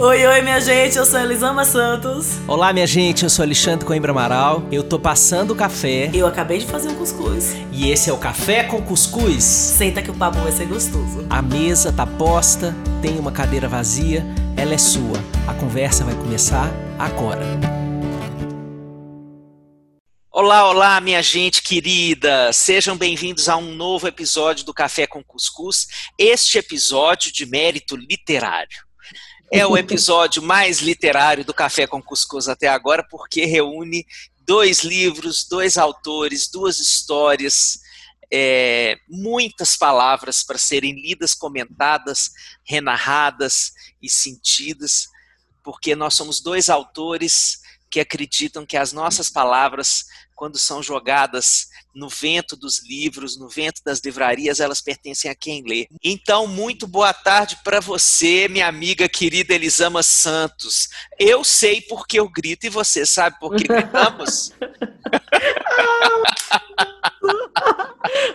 Oi, oi, minha gente, eu sou Elisama Santos. Olá, minha gente, eu sou Alexandre Coimbra Amaral. Eu tô passando o café. Eu acabei de fazer um cuscuz. E esse é o Café com Cuscuz. Senta que o papo vai ser gostoso. A mesa tá posta, tem uma cadeira vazia, ela é sua. A conversa vai começar agora. Olá, olá, minha gente querida! Sejam bem-vindos a um novo episódio do Café com Cuscuz. Este episódio de mérito literário. É o episódio mais literário do Café com Cuscuz até agora, porque reúne dois livros, dois autores, duas histórias, é, muitas palavras para serem lidas, comentadas, renarradas e sentidas, porque nós somos dois autores que acreditam que as nossas palavras, quando são jogadas no vento dos livros, no vento das livrarias, elas pertencem a quem lê. Então, muito boa tarde para você, minha amiga querida Elisama Santos. Eu sei porque eu grito e você sabe por que gritamos?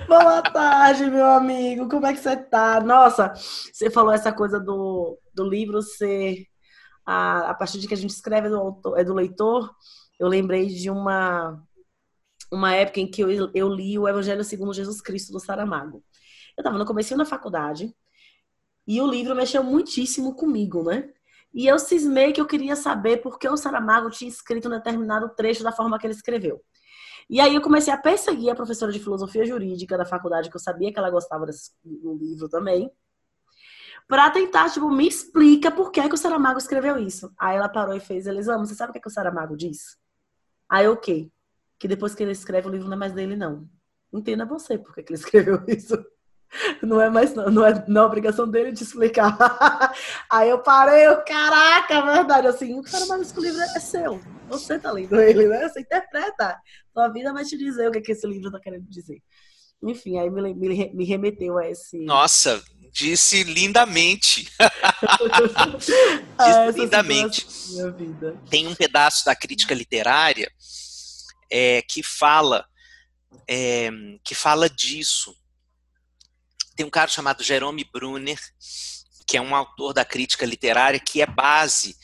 boa tarde, meu amigo. Como é que você tá? Nossa, você falou essa coisa do, do livro ser a, a partir de que a gente escreve do, autor, é do leitor. Eu lembrei de uma uma época em que eu, eu li o Evangelho segundo Jesus Cristo do Saramago. Eu estava no começo da faculdade e o livro mexeu muitíssimo comigo, né? E eu cismei que eu queria saber por que o Saramago tinha escrito um determinado trecho da forma que ele escreveu. E aí eu comecei a perseguir a professora de filosofia jurídica da faculdade, que eu sabia que ela gostava do livro também, para tentar, tipo, me explica por que, que o Saramago escreveu isso. Aí ela parou e fez, Elisama, você sabe o que, que o Saramago diz? Aí, ok que depois que ele escreve o livro não é mais dele, não. Entenda você por que ele escreveu isso. Não é mais, não, não é, não é obrigação dele de explicar. Aí eu parei, eu, caraca, é verdade, assim, o cara mais que o livro é seu. Você tá lendo ele, né? Você interpreta. Sua vida vai te dizer o que, é que esse livro tá querendo dizer. Enfim, aí me, me, me remeteu a esse. Nossa, disse lindamente. disse ah, lindamente. Tem um pedaço da crítica literária é, que fala é, que fala disso. Tem um cara chamado Jerome Brunner, que é um autor da crítica literária, que é base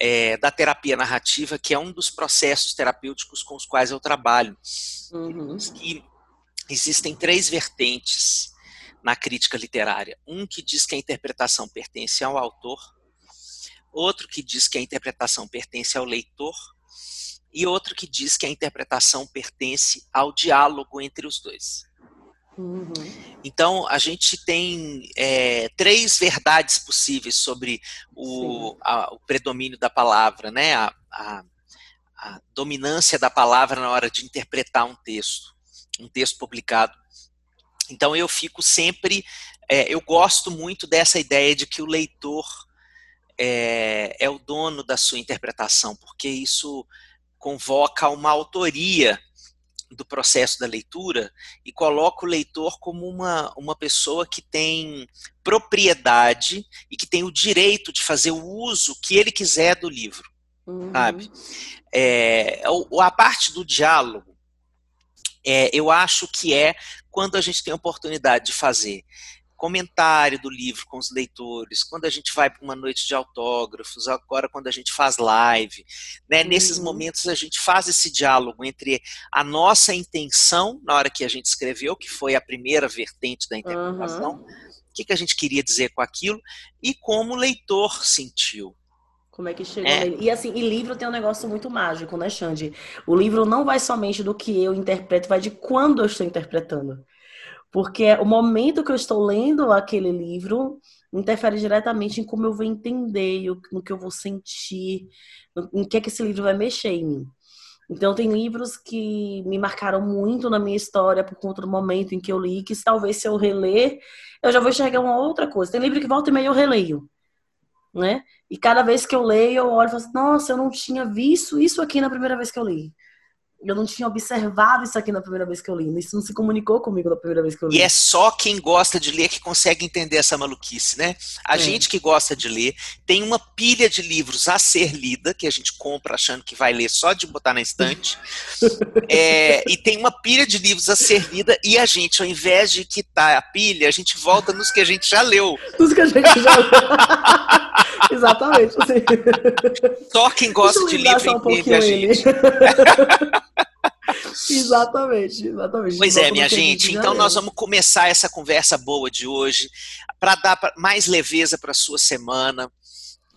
é, da terapia narrativa, que é um dos processos terapêuticos com os quais eu trabalho. Uhum. E existem três vertentes na crítica literária. Um que diz que a interpretação pertence ao autor, outro que diz que a interpretação pertence ao leitor, e outro que diz que a interpretação pertence ao diálogo entre os dois. Uhum. Então, a gente tem é, três verdades possíveis sobre o, a, o predomínio da palavra, né? A, a, a, dominância da palavra na hora de interpretar um texto, um texto publicado. Então, eu fico sempre. É, eu gosto muito dessa ideia de que o leitor é, é o dono da sua interpretação, porque isso convoca uma autoria do processo da leitura e coloca o leitor como uma, uma pessoa que tem propriedade e que tem o direito de fazer o uso que ele quiser do livro, uhum. sabe? É, a parte do diálogo, é, eu acho que é quando a gente tem a oportunidade de fazer comentário do livro com os leitores, quando a gente vai para uma noite de autógrafos, agora quando a gente faz live, né? Uhum. Nesses momentos a gente faz esse diálogo entre a nossa intenção na hora que a gente escreveu, que foi a primeira vertente da interpretação, uhum. o que, que a gente queria dizer com aquilo, e como o leitor sentiu. Como é que chegou é. E assim, e livro tem um negócio muito mágico, né, Xande? O livro não vai somente do que eu interpreto, vai de quando eu estou interpretando. Porque o momento que eu estou lendo aquele livro interfere diretamente em como eu vou entender, no que eu vou sentir, em que é que esse livro vai mexer em mim. Então, tem livros que me marcaram muito na minha história por conta do momento em que eu li, que talvez se eu reler, eu já vou enxergar uma outra coisa. Tem livro que volta e meia eu releio, né? E cada vez que eu leio, eu olho e falo assim, nossa, eu não tinha visto isso aqui na primeira vez que eu li eu não tinha observado isso aqui na primeira vez que eu li. Isso não se comunicou comigo na primeira vez que eu li. E é só quem gosta de ler que consegue entender essa maluquice, né? A é. gente que gosta de ler tem uma pilha de livros a ser lida, que a gente compra achando que vai ler só de botar na estante. é, e tem uma pilha de livros a ser lida e a gente, ao invés de quitar a pilha, a gente volta nos que a gente já leu. Nos que a gente já leu. exatamente. Assim. Só quem gosta de livro um entende a gente. exatamente, exatamente. Pois é, minha gente. Então nós vamos começar essa conversa boa de hoje para dar mais leveza para sua semana,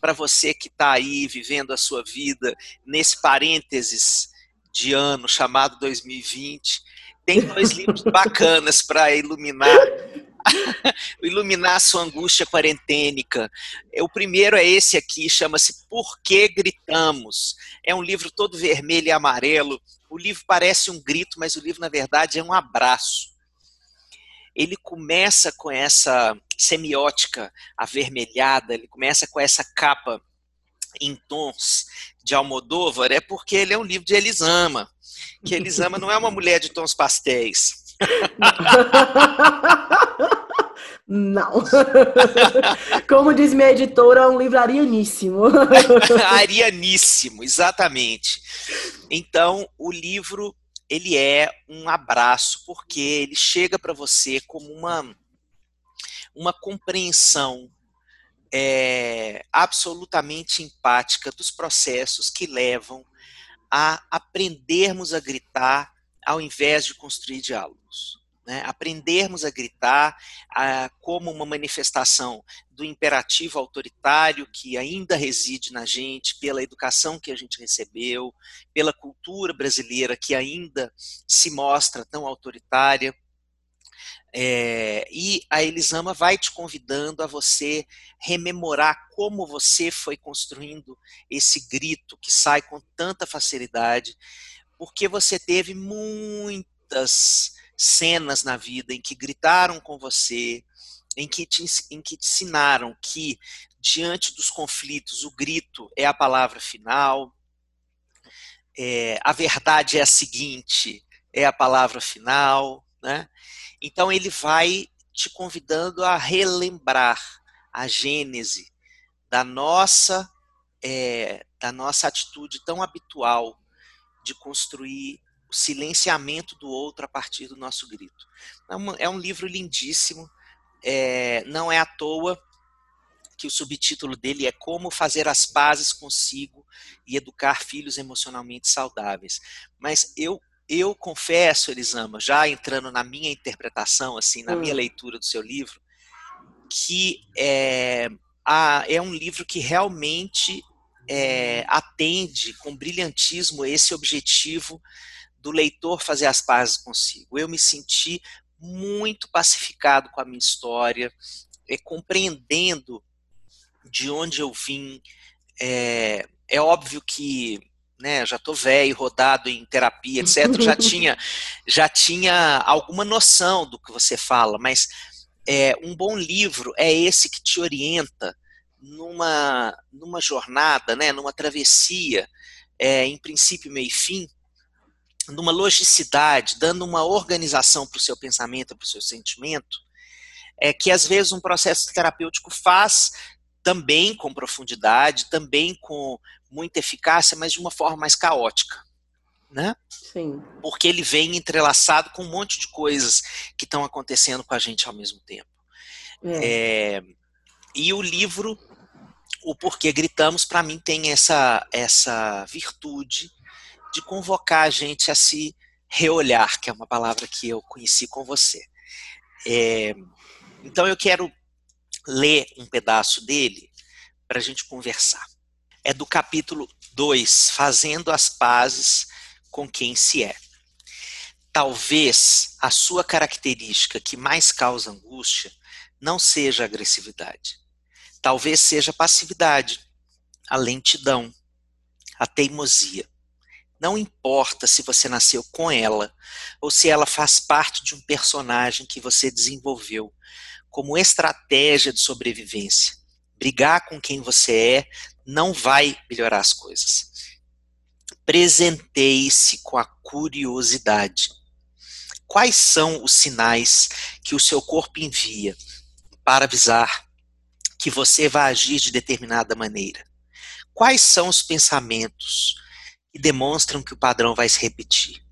para você que está aí vivendo a sua vida nesse parênteses de ano chamado 2020. Tem dois livros bacanas para iluminar iluminar a sua angústia quarentênica. O primeiro é esse aqui, chama-se Por que Gritamos? É um livro todo vermelho e amarelo. O livro parece um grito, mas o livro, na verdade, é um abraço. Ele começa com essa semiótica avermelhada, ele começa com essa capa em tons de Almodóvar, é porque ele é um livro de Elisama, que Elisama não é uma mulher de tons pastéis. Não. Como diz minha editora, é um livro arianíssimo. arianíssimo, exatamente. Então, o livro ele é um abraço porque ele chega para você como uma uma compreensão é, absolutamente empática dos processos que levam a aprendermos a gritar ao invés de construir diálogos. Né? Aprendermos a gritar a, como uma manifestação do imperativo autoritário que ainda reside na gente, pela educação que a gente recebeu, pela cultura brasileira que ainda se mostra tão autoritária. É, e a Elisama vai te convidando a você rememorar como você foi construindo esse grito que sai com tanta facilidade, porque você teve muitas cenas na vida em que gritaram com você, em que te, em que te ensinaram que, diante dos conflitos, o grito é a palavra final, é, a verdade é a seguinte, é a palavra final, né? Então ele vai te convidando a relembrar a gênese da nossa é, da nossa atitude tão habitual de construir o silenciamento do outro a partir do nosso grito. É um livro lindíssimo, é, não é à toa que o subtítulo dele é Como Fazer as Pazes Consigo e Educar Filhos Emocionalmente Saudáveis. Mas eu eu confesso, Elisama, já entrando na minha interpretação, assim, na hum. minha leitura do seu livro, que é, a, é um livro que realmente é, atende com brilhantismo esse objetivo do leitor fazer as pazes consigo. Eu me senti muito pacificado com a minha história, é, compreendendo de onde eu vim. É, é óbvio que né, já estou velho, rodado em terapia, etc. já tinha, já tinha alguma noção do que você fala, mas é, um bom livro é esse que te orienta numa, numa jornada, né, numa travessia, é, em princípio, meio e fim, numa logicidade, dando uma organização para o seu pensamento, para o seu sentimento, é que às vezes um processo terapêutico faz também com profundidade, também com muita eficácia, mas de uma forma mais caótica. Né? Sim. Porque ele vem entrelaçado com um monte de coisas que estão acontecendo com a gente ao mesmo tempo. É. É, e o livro, o Porquê Gritamos, para mim tem essa, essa virtude de convocar a gente a se reolhar, que é uma palavra que eu conheci com você. É, então eu quero ler um pedaço dele para a gente conversar. É do capítulo 2, Fazendo as Pazes com Quem se é. Talvez a sua característica que mais causa angústia não seja a agressividade. Talvez seja a passividade, a lentidão, a teimosia. Não importa se você nasceu com ela ou se ela faz parte de um personagem que você desenvolveu como estratégia de sobrevivência. Brigar com quem você é não vai melhorar as coisas. Presenteie-se com a curiosidade. Quais são os sinais que o seu corpo envia para avisar que você vai agir de determinada maneira? Quais são os pensamentos e demonstram que o padrão vai se repetir.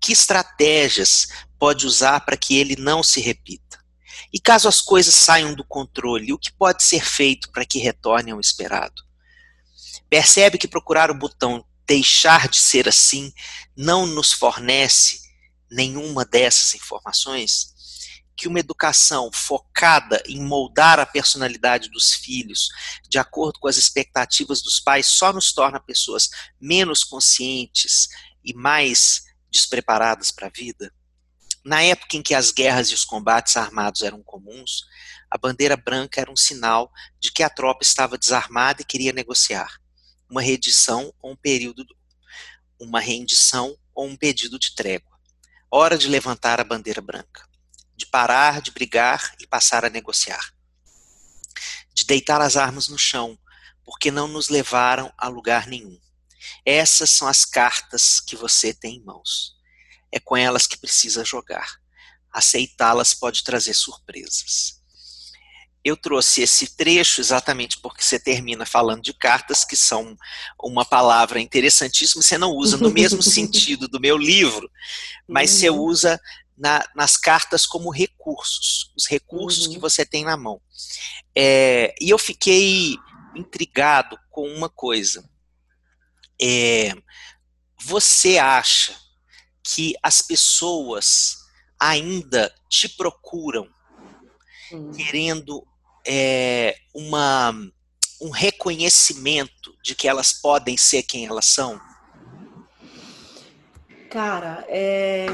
Que estratégias pode usar para que ele não se repita? E caso as coisas saiam do controle, o que pode ser feito para que retornem ao esperado? Percebe que procurar o botão deixar de ser assim não nos fornece nenhuma dessas informações? Que uma educação focada em moldar a personalidade dos filhos de acordo com as expectativas dos pais só nos torna pessoas menos conscientes e mais despreparadas para a vida? Na época em que as guerras e os combates armados eram comuns, a bandeira branca era um sinal de que a tropa estava desarmada e queria negociar uma redição ou um período, uma rendição ou um pedido de trégua. Hora de levantar a bandeira branca, de parar de brigar e passar a negociar, de deitar as armas no chão, porque não nos levaram a lugar nenhum. Essas são as cartas que você tem em mãos é com elas que precisa jogar. Aceitá-las pode trazer surpresas. Eu trouxe esse trecho exatamente porque você termina falando de cartas, que são uma palavra interessantíssima, você não usa no mesmo sentido do meu livro, mas uhum. você usa na, nas cartas como recursos, os recursos uhum. que você tem na mão. É, e eu fiquei intrigado com uma coisa. É, você acha que as pessoas ainda te procuram hum. querendo é, uma, um reconhecimento de que elas podem ser quem elas são? Cara, é...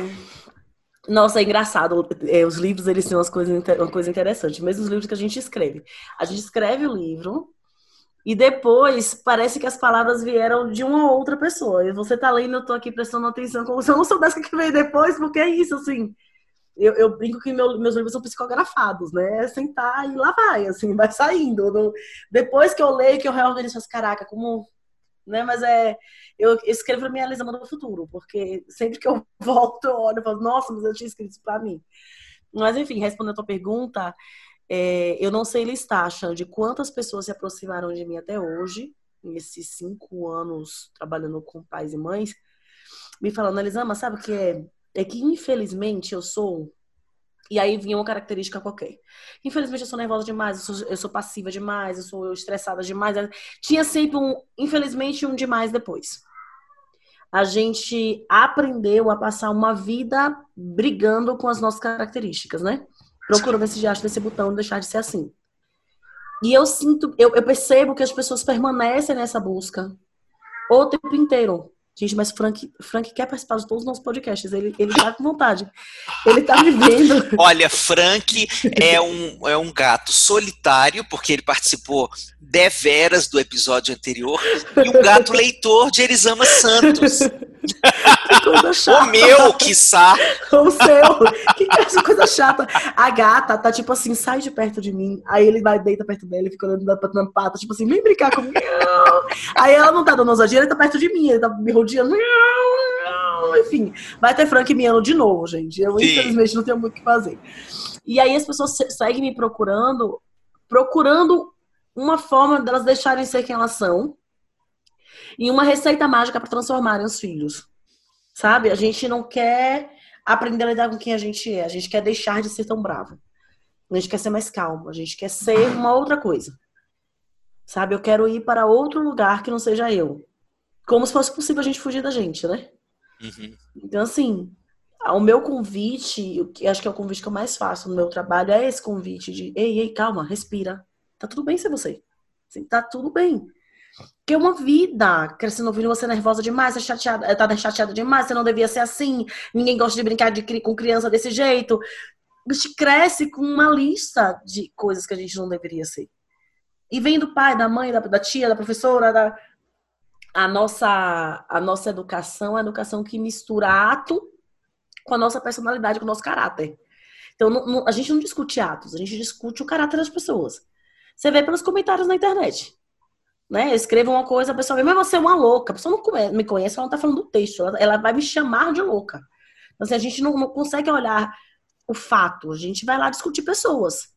Nossa, é engraçado. É, os livros, eles têm umas coisas, uma coisa interessante. Mesmo os livros que a gente escreve. A gente escreve o livro, e depois parece que as palavras vieram de uma outra pessoa. E você tá lendo, eu tô aqui prestando atenção, como se eu não soubesse o que veio depois, porque é isso, assim. Eu, eu brinco que meu, meus livros são psicografados, né? É sentar e lá vai, assim, vai saindo. depois que eu leio, que eu reorganizo as caraca, como. Né? Mas é. Eu escrevo a minha Elisama do futuro, porque sempre que eu volto, eu olho e falo, nossa, mas eu tinha escrito isso pra mim. Mas, enfim, respondendo a tua pergunta, é, eu não sei listar, de quantas pessoas se aproximaram de mim até hoje, nesses cinco anos trabalhando com pais e mães, me falando, Elisama, sabe o que é? É que, infelizmente, eu sou. E aí vinha uma característica qualquer. Infelizmente, eu sou nervosa demais, eu sou, eu sou passiva demais, eu sou estressada demais. Tinha sempre um, infelizmente, um demais depois. A gente aprendeu a passar uma vida brigando com as nossas características, né? procura ver se já acha desse botão deixar de ser assim. E eu sinto, eu, eu, percebo que as pessoas permanecem nessa busca o tempo inteiro. Gente, mas Frank, Frank quer participar de todos os nossos podcasts. Ele, ele tá com vontade. Ele tá me vendo. Olha, Frank é um, é um gato solitário, porque ele participou deveras do episódio anterior, e um gato leitor de Elisama Santos. Coisa chata. O meu, quiçá. O seu. Que coisa chata. A gata tá tipo assim, sai de perto de mim. Aí ele vai, deita perto dela e fica olhando na pata, tipo assim, vem brincar comigo. Aí ela não tá dando ousadia, ele tá perto de mim, ele tá me rodeando. Enfim, vai ter Frank miando de novo, gente. Eu, Sim. infelizmente, não tenho muito o que fazer. E aí as pessoas seguem me procurando, procurando uma forma delas deixarem ser quem elas são e uma receita mágica para transformarem os filhos. Sabe? A gente não quer aprender a lidar com quem a gente é, a gente quer deixar de ser tão bravo. A gente quer ser mais calmo, a gente quer ser uma outra coisa. Sabe? Eu quero ir para outro lugar que não seja eu. Como se fosse possível a gente fugir da gente, né? Uhum. Então, assim, o meu convite, o que acho que é o convite que eu mais faço no meu trabalho, é esse convite de ei, ei, calma, respira. Tá tudo bem ser você. Assim, tá tudo bem. Que é uma vida. Crescendo ouvindo você nervosa demais, é chateada, é, tá chateada demais, você não devia ser assim. Ninguém gosta de brincar de, com criança desse jeito. A gente cresce com uma lista de coisas que a gente não deveria ser. E vem do pai, da mãe, da, da tia, da professora, da, a nossa, a nossa educação é a educação que mistura ato com a nossa personalidade, com o nosso caráter. Então, não, não, a gente não discute atos, a gente discute o caráter das pessoas. Você vê pelos comentários na internet. Né? Eu escrevo uma coisa, a pessoa vê, mas você é uma louca. A pessoa não me conhece, ela não tá falando do texto, ela, ela vai me chamar de louca. Então, assim, a gente não, não consegue olhar o fato, a gente vai lá discutir pessoas.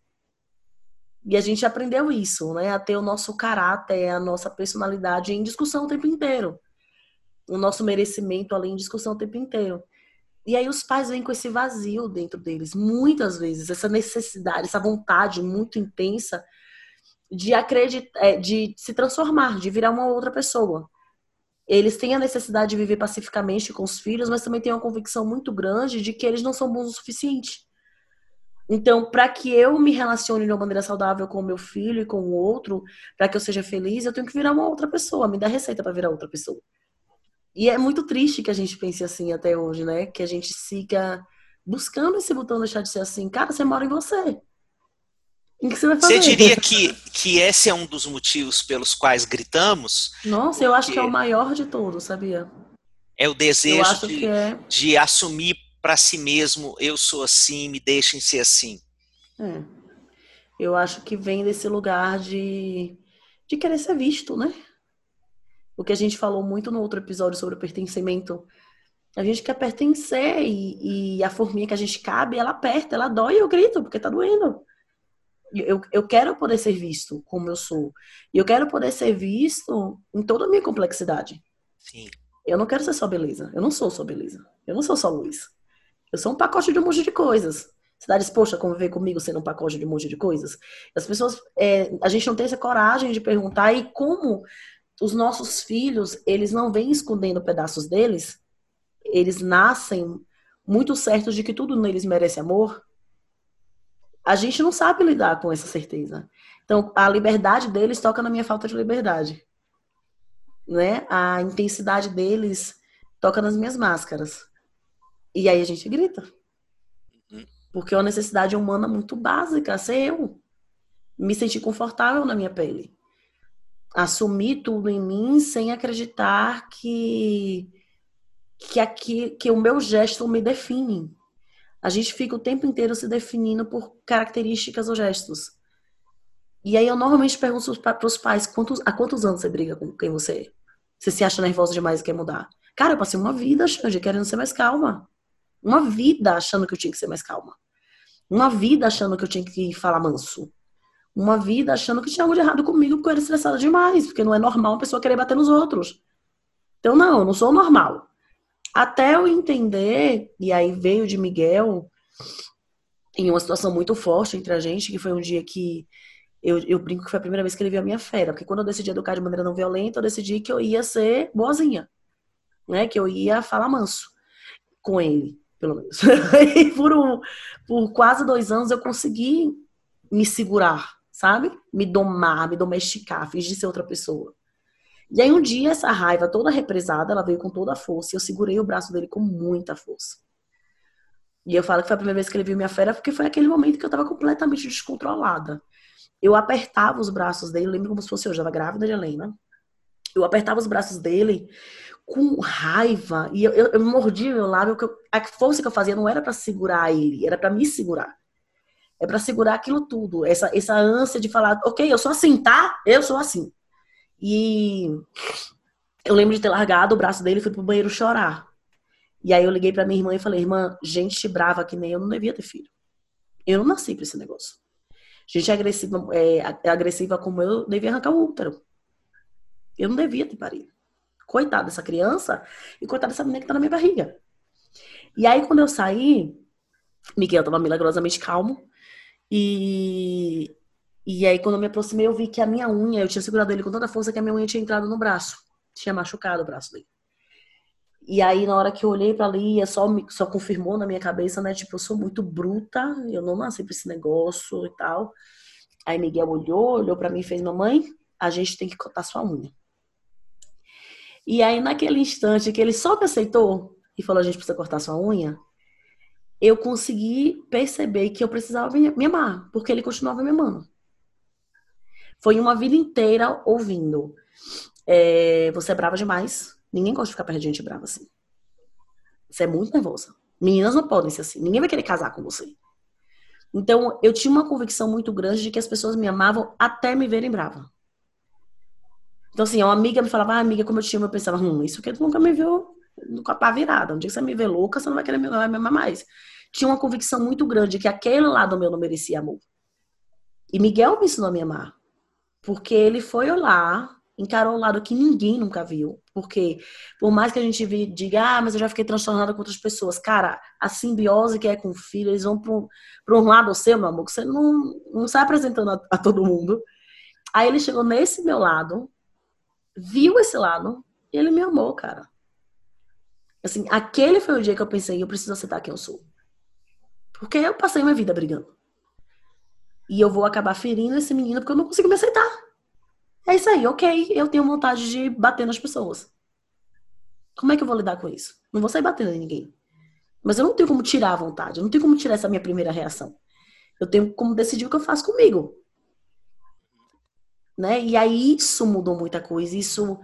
E a gente aprendeu isso, né? A ter o nosso caráter, a nossa personalidade em discussão o tempo inteiro. O nosso merecimento ali em discussão o tempo inteiro. E aí os pais vêm com esse vazio dentro deles, muitas vezes, essa necessidade, essa vontade muito intensa de acreditar, é, de se transformar, de virar uma outra pessoa. Eles têm a necessidade de viver pacificamente com os filhos, mas também têm uma convicção muito grande de que eles não são bons o suficiente. Então, para que eu me relacione de uma maneira saudável com o meu filho e com o outro, para que eu seja feliz, eu tenho que virar uma outra pessoa, me dar receita para virar outra pessoa. E é muito triste que a gente pense assim até hoje, né? Que a gente siga buscando esse botão deixar de ser assim. Cara, você mora em você. Você? Você diria que, que esse é um dos motivos pelos quais gritamos? Nossa, eu acho que é o maior de todos, sabia? É o desejo de, é... de assumir para si mesmo, eu sou assim, me deixem ser assim. É. Eu acho que vem desse lugar de, de querer ser visto, né? O que a gente falou muito no outro episódio sobre o pertencimento. A gente quer pertencer e, e a forminha que a gente cabe, ela aperta, ela dói e eu grito, porque tá doendo. Eu, eu quero poder ser visto como eu sou. E eu quero poder ser visto em toda a minha complexidade. Sim. Eu não quero ser só beleza. Eu não sou só beleza. Eu não sou só luz. Eu sou um pacote de um monte de coisas. Você está disposto a conviver comigo sendo um pacote de um monte de coisas? As pessoas, é, a gente não tem essa coragem de perguntar e como os nossos filhos, eles não vêm escondendo pedaços deles, eles nascem muito certos de que tudo neles merece amor, a gente não sabe lidar com essa certeza. Então, a liberdade deles toca na minha falta de liberdade. Né? A intensidade deles toca nas minhas máscaras. E aí a gente grita. Porque é uma necessidade humana muito básica, ser eu. Me sentir confortável na minha pele. Assumir tudo em mim sem acreditar que que aqui que o meu gesto me define. A gente fica o tempo inteiro se definindo por características ou gestos. E aí eu normalmente pergunto para os pais, quantos, há quantos anos você briga com quem você? Você se acha nervosa demais e quer mudar? Cara, eu passei uma vida, Xande, querendo ser mais calma. Uma vida achando que eu tinha que ser mais calma. Uma vida achando que eu tinha que falar manso. Uma vida achando que tinha algo de errado comigo porque eu era estressada demais. Porque não é normal uma pessoa querer bater nos outros. Então, não, eu não sou normal. Até eu entender, e aí veio de Miguel, em uma situação muito forte entre a gente, que foi um dia que eu, eu brinco que foi a primeira vez que ele viu a minha fera, porque quando eu decidi educar de maneira não violenta, eu decidi que eu ia ser boazinha, né? Que eu ia falar manso com ele, pelo menos. e por, um, por quase dois anos eu consegui me segurar, sabe? Me domar, me domesticar, fingir ser outra pessoa. E aí um dia essa raiva toda represada, ela veio com toda a força e eu segurei o braço dele com muita força. E eu falo que foi a primeira vez que ele viu minha fera porque foi aquele momento que eu tava completamente descontrolada. Eu apertava os braços dele, lembro como se fosse eu, já estava grávida de Helena. Eu apertava os braços dele com raiva e eu, eu, eu mordia meu lábio. Eu, a força que eu fazia não era para segurar ele, era para me segurar. É para segurar aquilo tudo, essa, essa ânsia de falar, ok, eu sou assim, tá? Eu sou assim. E eu lembro de ter largado o braço dele e fui pro banheiro chorar. E aí eu liguei pra minha irmã e falei, irmã, gente brava que nem eu não devia ter filho. Eu não nasci pra esse negócio. Gente agressiva, é, agressiva como eu devia arrancar o útero. Eu não devia ter parido. Coitada dessa criança e coitada dessa menina que tá na minha barriga. E aí, quando eu saí, Miguel tava milagrosamente calmo. E e aí, quando eu me aproximei, eu vi que a minha unha, eu tinha segurado ele com tanta força que a minha unha tinha entrado no braço. Tinha machucado o braço dele. E aí, na hora que eu olhei para ali, só, só confirmou na minha cabeça, né? Tipo, eu sou muito bruta, eu não nasci pra esse negócio e tal. Aí Miguel olhou, olhou para mim e fez: Mamãe, a gente tem que cortar sua unha. E aí, naquele instante que ele só me aceitou e falou: A gente precisa cortar sua unha, eu consegui perceber que eu precisava me amar, porque ele continuava me amando. Foi uma vida inteira ouvindo. É, você é brava demais. Ninguém gosta de ficar perto de gente brava assim. Você é muito nervosa. Meninas não podem ser assim. Ninguém vai querer casar com você. Então, eu tinha uma convicção muito grande de que as pessoas me amavam até me verem brava. Então, assim, uma amiga me falava, ah, amiga, como eu te amo, eu pensava, hum, isso que tu nunca me viu com a pá virada. Um dia que você me vê louca, você não vai querer me, vai me amar mais. Tinha uma convicção muito grande de que aquele lado meu não merecia amor. E Miguel me ensinou a me amar. Porque ele foi lá, encarou um lado que ninguém nunca viu. Porque, por mais que a gente diga, ah, mas eu já fiquei transtornada com outras pessoas. Cara, a simbiose que é com o filho, eles vão para um lado seu, meu amor, que você não, não sai apresentando a, a todo mundo. Aí ele chegou nesse meu lado, viu esse lado, e ele me amou, cara. Assim, aquele foi o dia que eu pensei, eu preciso aceitar quem eu sou. Porque eu passei minha vida brigando. E eu vou acabar ferindo esse menino porque eu não consigo me aceitar. É isso aí, ok. Eu tenho vontade de bater nas pessoas. Como é que eu vou lidar com isso? Não vou sair batendo em ninguém. Mas eu não tenho como tirar a vontade. Eu não tenho como tirar essa minha primeira reação. Eu tenho como decidir o que eu faço comigo. Né? E aí isso mudou muita coisa. Isso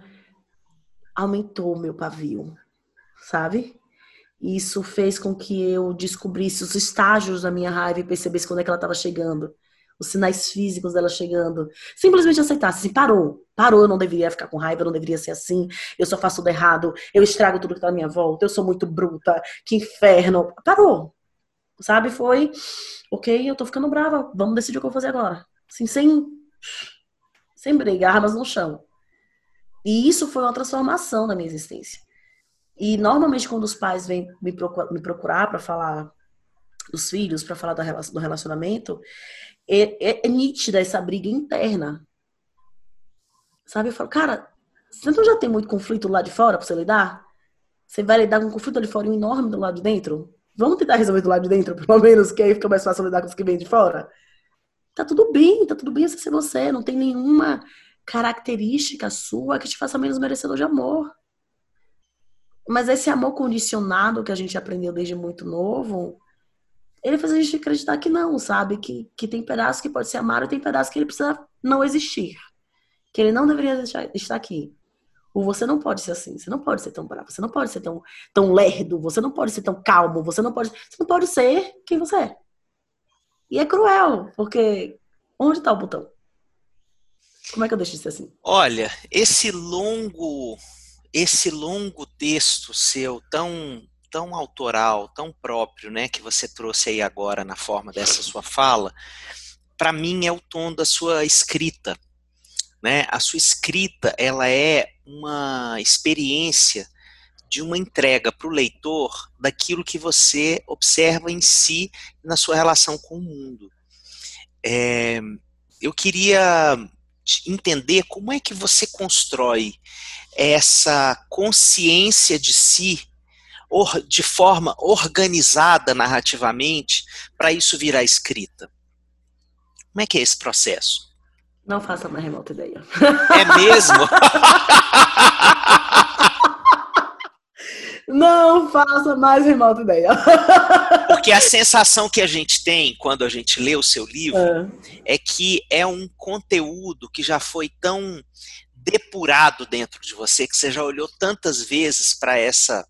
aumentou meu pavio, sabe? Isso fez com que eu descobrisse os estágios da minha raiva e percebesse quando é que ela estava chegando os sinais físicos dela chegando. Simplesmente aceitasse, assim, parou. Parou, eu não deveria ficar com raiva, eu não deveria ser assim. Eu só faço tudo errado, eu estrago tudo que tá na minha volta, eu sou muito bruta, que inferno. Parou. Sabe? Foi, ok, eu tô ficando brava, vamos decidir o que eu vou fazer agora. Assim, sem, sem brigar, armas no chão. E isso foi uma transformação na minha existência. E normalmente quando os pais vêm me procurar para falar dos filhos, para falar do relacionamento, é, é, é nítida essa briga interna. Sabe? Eu falo, cara, você não já tem muito conflito lá de fora pra você lidar? Você vai lidar com um conflito ali fora enorme do lado de dentro? Vamos tentar resolver do lado de dentro, pelo menos, que aí fica mais fácil lidar com os que vêm de fora? Tá tudo bem, tá tudo bem você ser você. Não tem nenhuma característica sua que te faça menos merecedor de amor. Mas esse amor condicionado que a gente aprendeu desde muito novo, ele faz a gente acreditar que não, sabe? Que, que tem pedaços que pode ser amado e tem pedaços que ele precisa não existir. Que ele não deveria estar aqui. Ou você não pode ser assim, você não pode ser tão bravo, você não pode ser tão, tão lerdo, você não pode ser tão calmo, você não pode. Você não pode ser quem você é. E é cruel, porque onde está o botão? Como é que eu deixo de ser assim? Olha, esse longo, esse longo texto seu, tão tão autoral, tão próprio, né, que você trouxe aí agora na forma dessa sua fala, para mim é o tom da sua escrita, né? A sua escrita, ela é uma experiência de uma entrega para o leitor daquilo que você observa em si na sua relação com o mundo. É, eu queria entender como é que você constrói essa consciência de si de forma organizada narrativamente para isso virar escrita? Como é que é esse processo? Não faça mais remota ideia. É mesmo? Não faça mais remota ideia. Porque a sensação que a gente tem quando a gente lê o seu livro é, é que é um conteúdo que já foi tão depurado dentro de você, que você já olhou tantas vezes para essa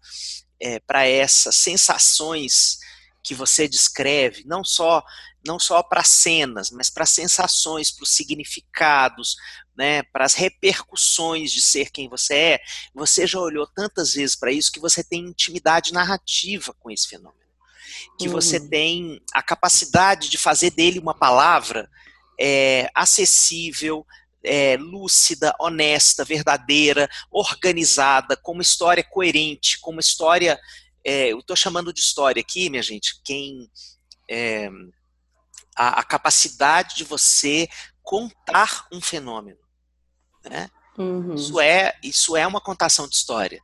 é, para essas sensações que você descreve, não só não só para cenas, mas para sensações, para os significados, né, para as repercussões de ser quem você é, você já olhou tantas vezes para isso que você tem intimidade narrativa com esse fenômeno, que uhum. você tem a capacidade de fazer dele uma palavra é, acessível, é, lúcida, honesta, verdadeira, organizada, com uma história coerente, com uma história. É, eu estou chamando de história aqui, minha gente, quem. É, a, a, capacidade de você contar um fenômeno. Né? Uhum. Isso, é, isso é uma contação de história.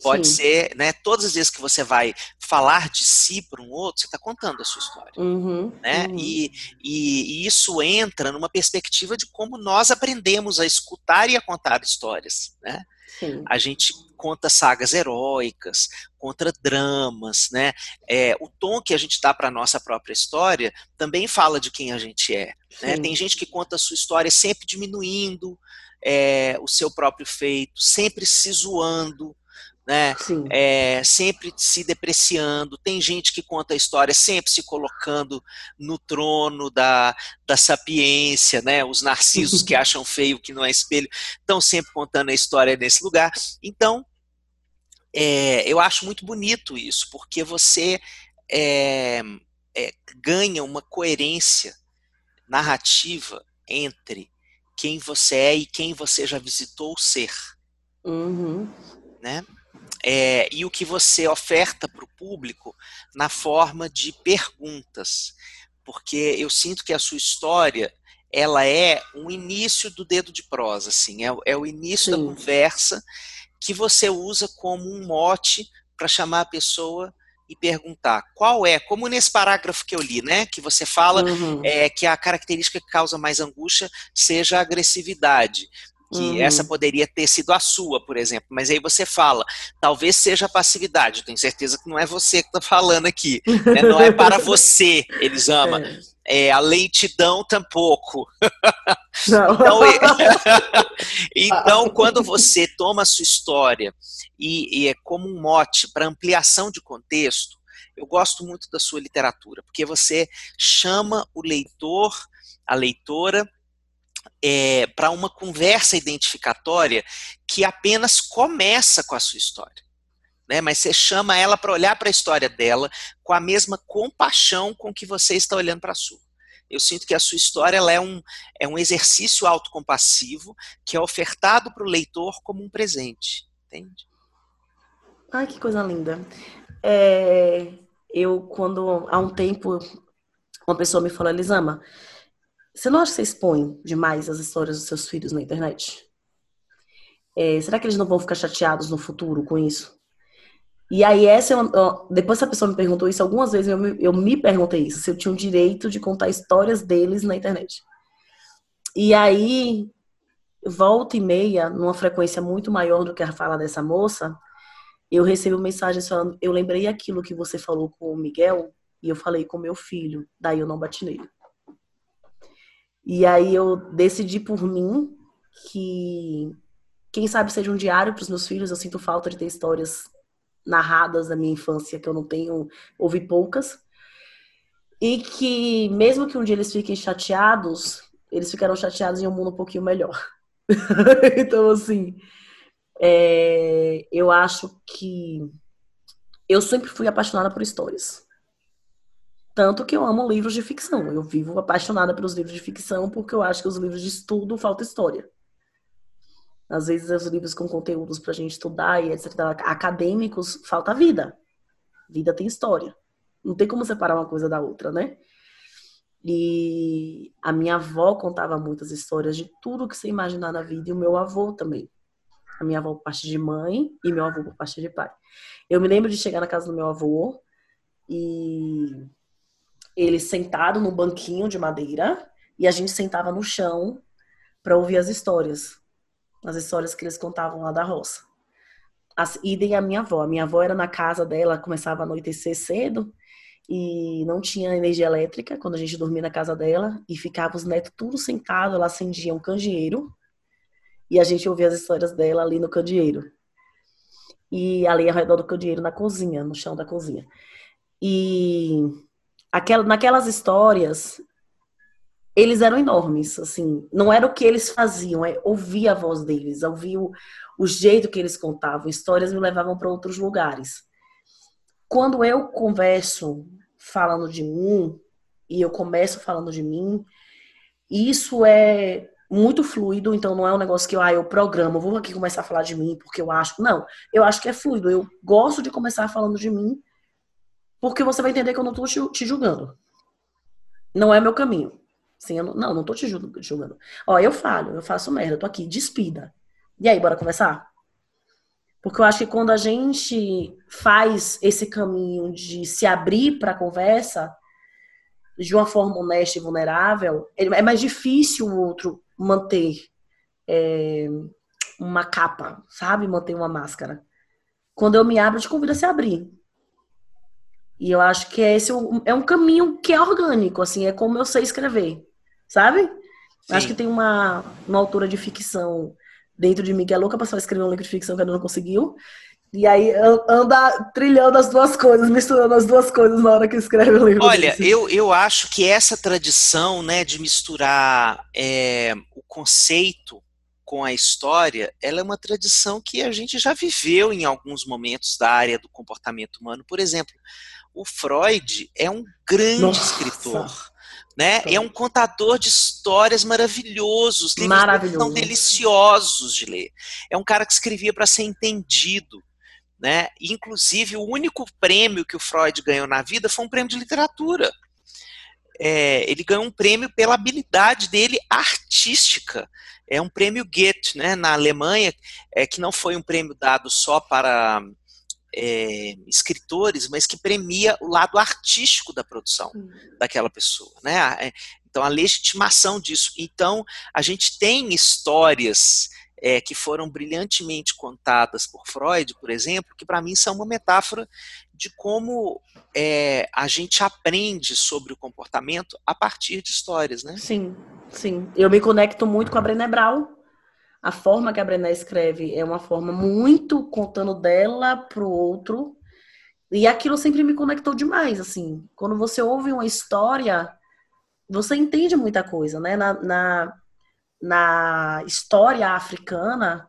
Pode Sim. ser, né? Todas as vezes que você vai falar de si para um outro, você está contando a sua história. Uhum, né? Uhum. E, e, e, isso entra numa perspectiva de como nós aprendemos a escutar e a contar histórias. Né? Sim. A gente conta sagas heróicas, contra dramas, né? É, o tom que a gente dá para a nossa própria história também fala de quem a gente é. Né? Tem gente que conta a sua história sempre diminuindo é, o seu próprio feito, sempre se zoando, né? É, sempre se depreciando. Tem gente que conta a história sempre se colocando no trono da, da sapiência, né? Os narcisos que acham feio que não é espelho estão sempre contando a história nesse lugar. Então, é, eu acho muito bonito isso, porque você é, é ganha uma coerência narrativa entre quem você é e quem você já visitou ser. Uhum. Né? É, e o que você oferta para o público na forma de perguntas. Porque eu sinto que a sua história ela é um início do dedo de prosa, assim, é, é o início Sim. da conversa que você usa como um mote para chamar a pessoa e perguntar qual é, como nesse parágrafo que eu li, né, que você fala uhum. é, que a característica que causa mais angústia seja a agressividade que uhum. essa poderia ter sido a sua, por exemplo. Mas aí você fala, talvez seja a passividade. Eu tenho certeza que não é você que está falando aqui. Né? Não é para você, Elisama. É. é a lentidão tampouco. então, então, quando você toma a sua história e, e é como um mote para ampliação de contexto, eu gosto muito da sua literatura, porque você chama o leitor, a leitora, é, para uma conversa identificatória que apenas começa com a sua história. Né? Mas você chama ela para olhar para a história dela com a mesma compaixão com que você está olhando para a sua. Eu sinto que a sua história é, um, é um exercício autocompassivo que é ofertado para o leitor como um presente. Entende? Ai, que coisa linda. É, eu, quando há um tempo, uma pessoa me falou, Elisama, você não acha que você expõe demais as histórias dos seus filhos na internet? É, será que eles não vão ficar chateados no futuro com isso? E aí, essa é depois essa pessoa me perguntou isso algumas vezes, eu me, eu me perguntei isso, se eu tinha o direito de contar histórias deles na internet. E aí, volta e meia, numa frequência muito maior do que a fala dessa moça, eu recebo mensagens falando: Eu lembrei aquilo que você falou com o Miguel e eu falei com meu filho, daí eu não bati nele. E aí eu decidi por mim que quem sabe seja um diário para os meus filhos. Eu sinto falta de ter histórias narradas da minha infância que eu não tenho, ouvi poucas. E que mesmo que um dia eles fiquem chateados, eles ficarão chateados em um mundo um pouquinho melhor. então, assim, é, eu acho que eu sempre fui apaixonada por histórias. Tanto que eu amo livros de ficção. Eu vivo apaixonada pelos livros de ficção porque eu acho que os livros de estudo falta história. Às vezes, os livros com conteúdos para a gente estudar e etc. Acadêmicos, falta vida. Vida tem história. Não tem como separar uma coisa da outra, né? E a minha avó contava muitas histórias de tudo que você imaginar na vida e o meu avô também. A minha avó por parte de mãe e meu avô por parte de pai. Eu me lembro de chegar na casa do meu avô e ele sentado no banquinho de madeira e a gente sentava no chão para ouvir as histórias, as histórias que eles contavam lá da roça. As, idem a minha avó. A minha avó era na casa dela, começava a anoitecer cedo e não tinha energia elétrica quando a gente dormia na casa dela e ficava os netos tudo sentados, ela acendia um candeeiro e a gente ouvia as histórias dela ali no candeeiro. E ali ao redor do candeeiro na cozinha, no chão da cozinha. E aquela, naquelas histórias, eles eram enormes, assim, não era o que eles faziam, é ouvir a voz deles, ouvir o, o jeito que eles contavam, histórias me levavam para outros lugares. Quando eu converso falando de mim, e eu começo falando de mim, isso é muito fluido, então não é um negócio que eu, ah, eu programo, vou aqui começar a falar de mim porque eu acho. Não, eu acho que é fluido. Eu gosto de começar falando de mim porque você vai entender que eu não tô te julgando. Não é meu caminho. Não, não, não tô te julgando. Ó, eu falho, eu faço merda, eu tô aqui, despida. E aí, bora conversar? Porque eu acho que quando a gente faz esse caminho de se abrir para conversa de uma forma honesta e vulnerável, é mais difícil o outro manter é, uma capa, sabe? Manter uma máscara. Quando eu me abro, eu te convido a se abrir. E eu acho que esse é um caminho que é orgânico, assim, é como eu sei escrever, sabe? Sim. Acho que tem uma, uma autora de ficção dentro de mim que é louca para escrever um livro de ficção que ainda não conseguiu. E aí anda trilhando as duas coisas, misturando as duas coisas na hora que escreve o livro. Olha, eu, eu acho que essa tradição né, de misturar é, o conceito com a história, ela é uma tradição que a gente já viveu em alguns momentos da área do comportamento humano. Por exemplo, o Freud é um grande Nossa. escritor. né? É um contador de histórias maravilhosos, livros Maravilhoso. são deliciosos de ler. É um cara que escrevia para ser entendido, né? Inclusive, o único prêmio que o Freud ganhou na vida foi um prêmio de literatura. É, ele ganhou um prêmio pela habilidade dele artística. É um prêmio Goethe, né, na Alemanha, é, que não foi um prêmio dado só para é, escritores, mas que premia o lado artístico da produção uhum. daquela pessoa, né? É, então a legitimação disso. Então a gente tem histórias é, que foram brilhantemente contadas por Freud, por exemplo, que para mim são uma metáfora de como é, a gente aprende sobre o comportamento a partir de histórias, né? Sim, sim. Eu me conecto muito com a Brené Brown, a forma que a Brené escreve é uma forma muito contando dela pro outro. E aquilo sempre me conectou demais, assim. Quando você ouve uma história, você entende muita coisa, né? Na, na, na história africana,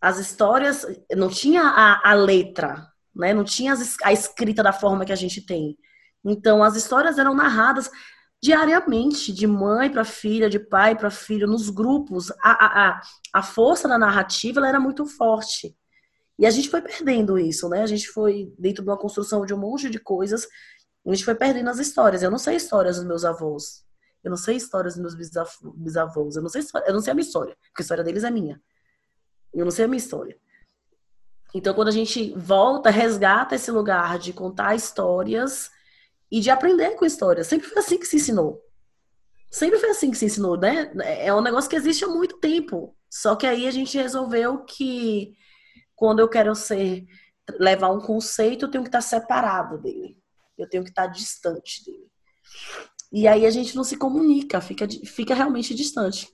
as histórias não tinha a, a letra, né? Não tinha a escrita da forma que a gente tem. Então, as histórias eram narradas diariamente, de mãe para filha, de pai para filho, nos grupos, a, a, a força da narrativa era muito forte. E a gente foi perdendo isso, né? A gente foi dentro de uma construção de um monte de coisas, a gente foi perdendo as histórias. Eu não sei histórias dos meus avós. Eu não sei histórias dos meus bisavós. Eu não sei, eu não sei a minha história, porque a história deles é minha. Eu não sei a minha história. Então, quando a gente volta, resgata esse lugar de contar histórias, e de aprender com história. Sempre foi assim que se ensinou. Sempre foi assim que se ensinou, né? É um negócio que existe há muito tempo. Só que aí a gente resolveu que quando eu quero ser levar um conceito, eu tenho que estar separado dele. Eu tenho que estar distante dele. E aí a gente não se comunica, fica, fica realmente distante.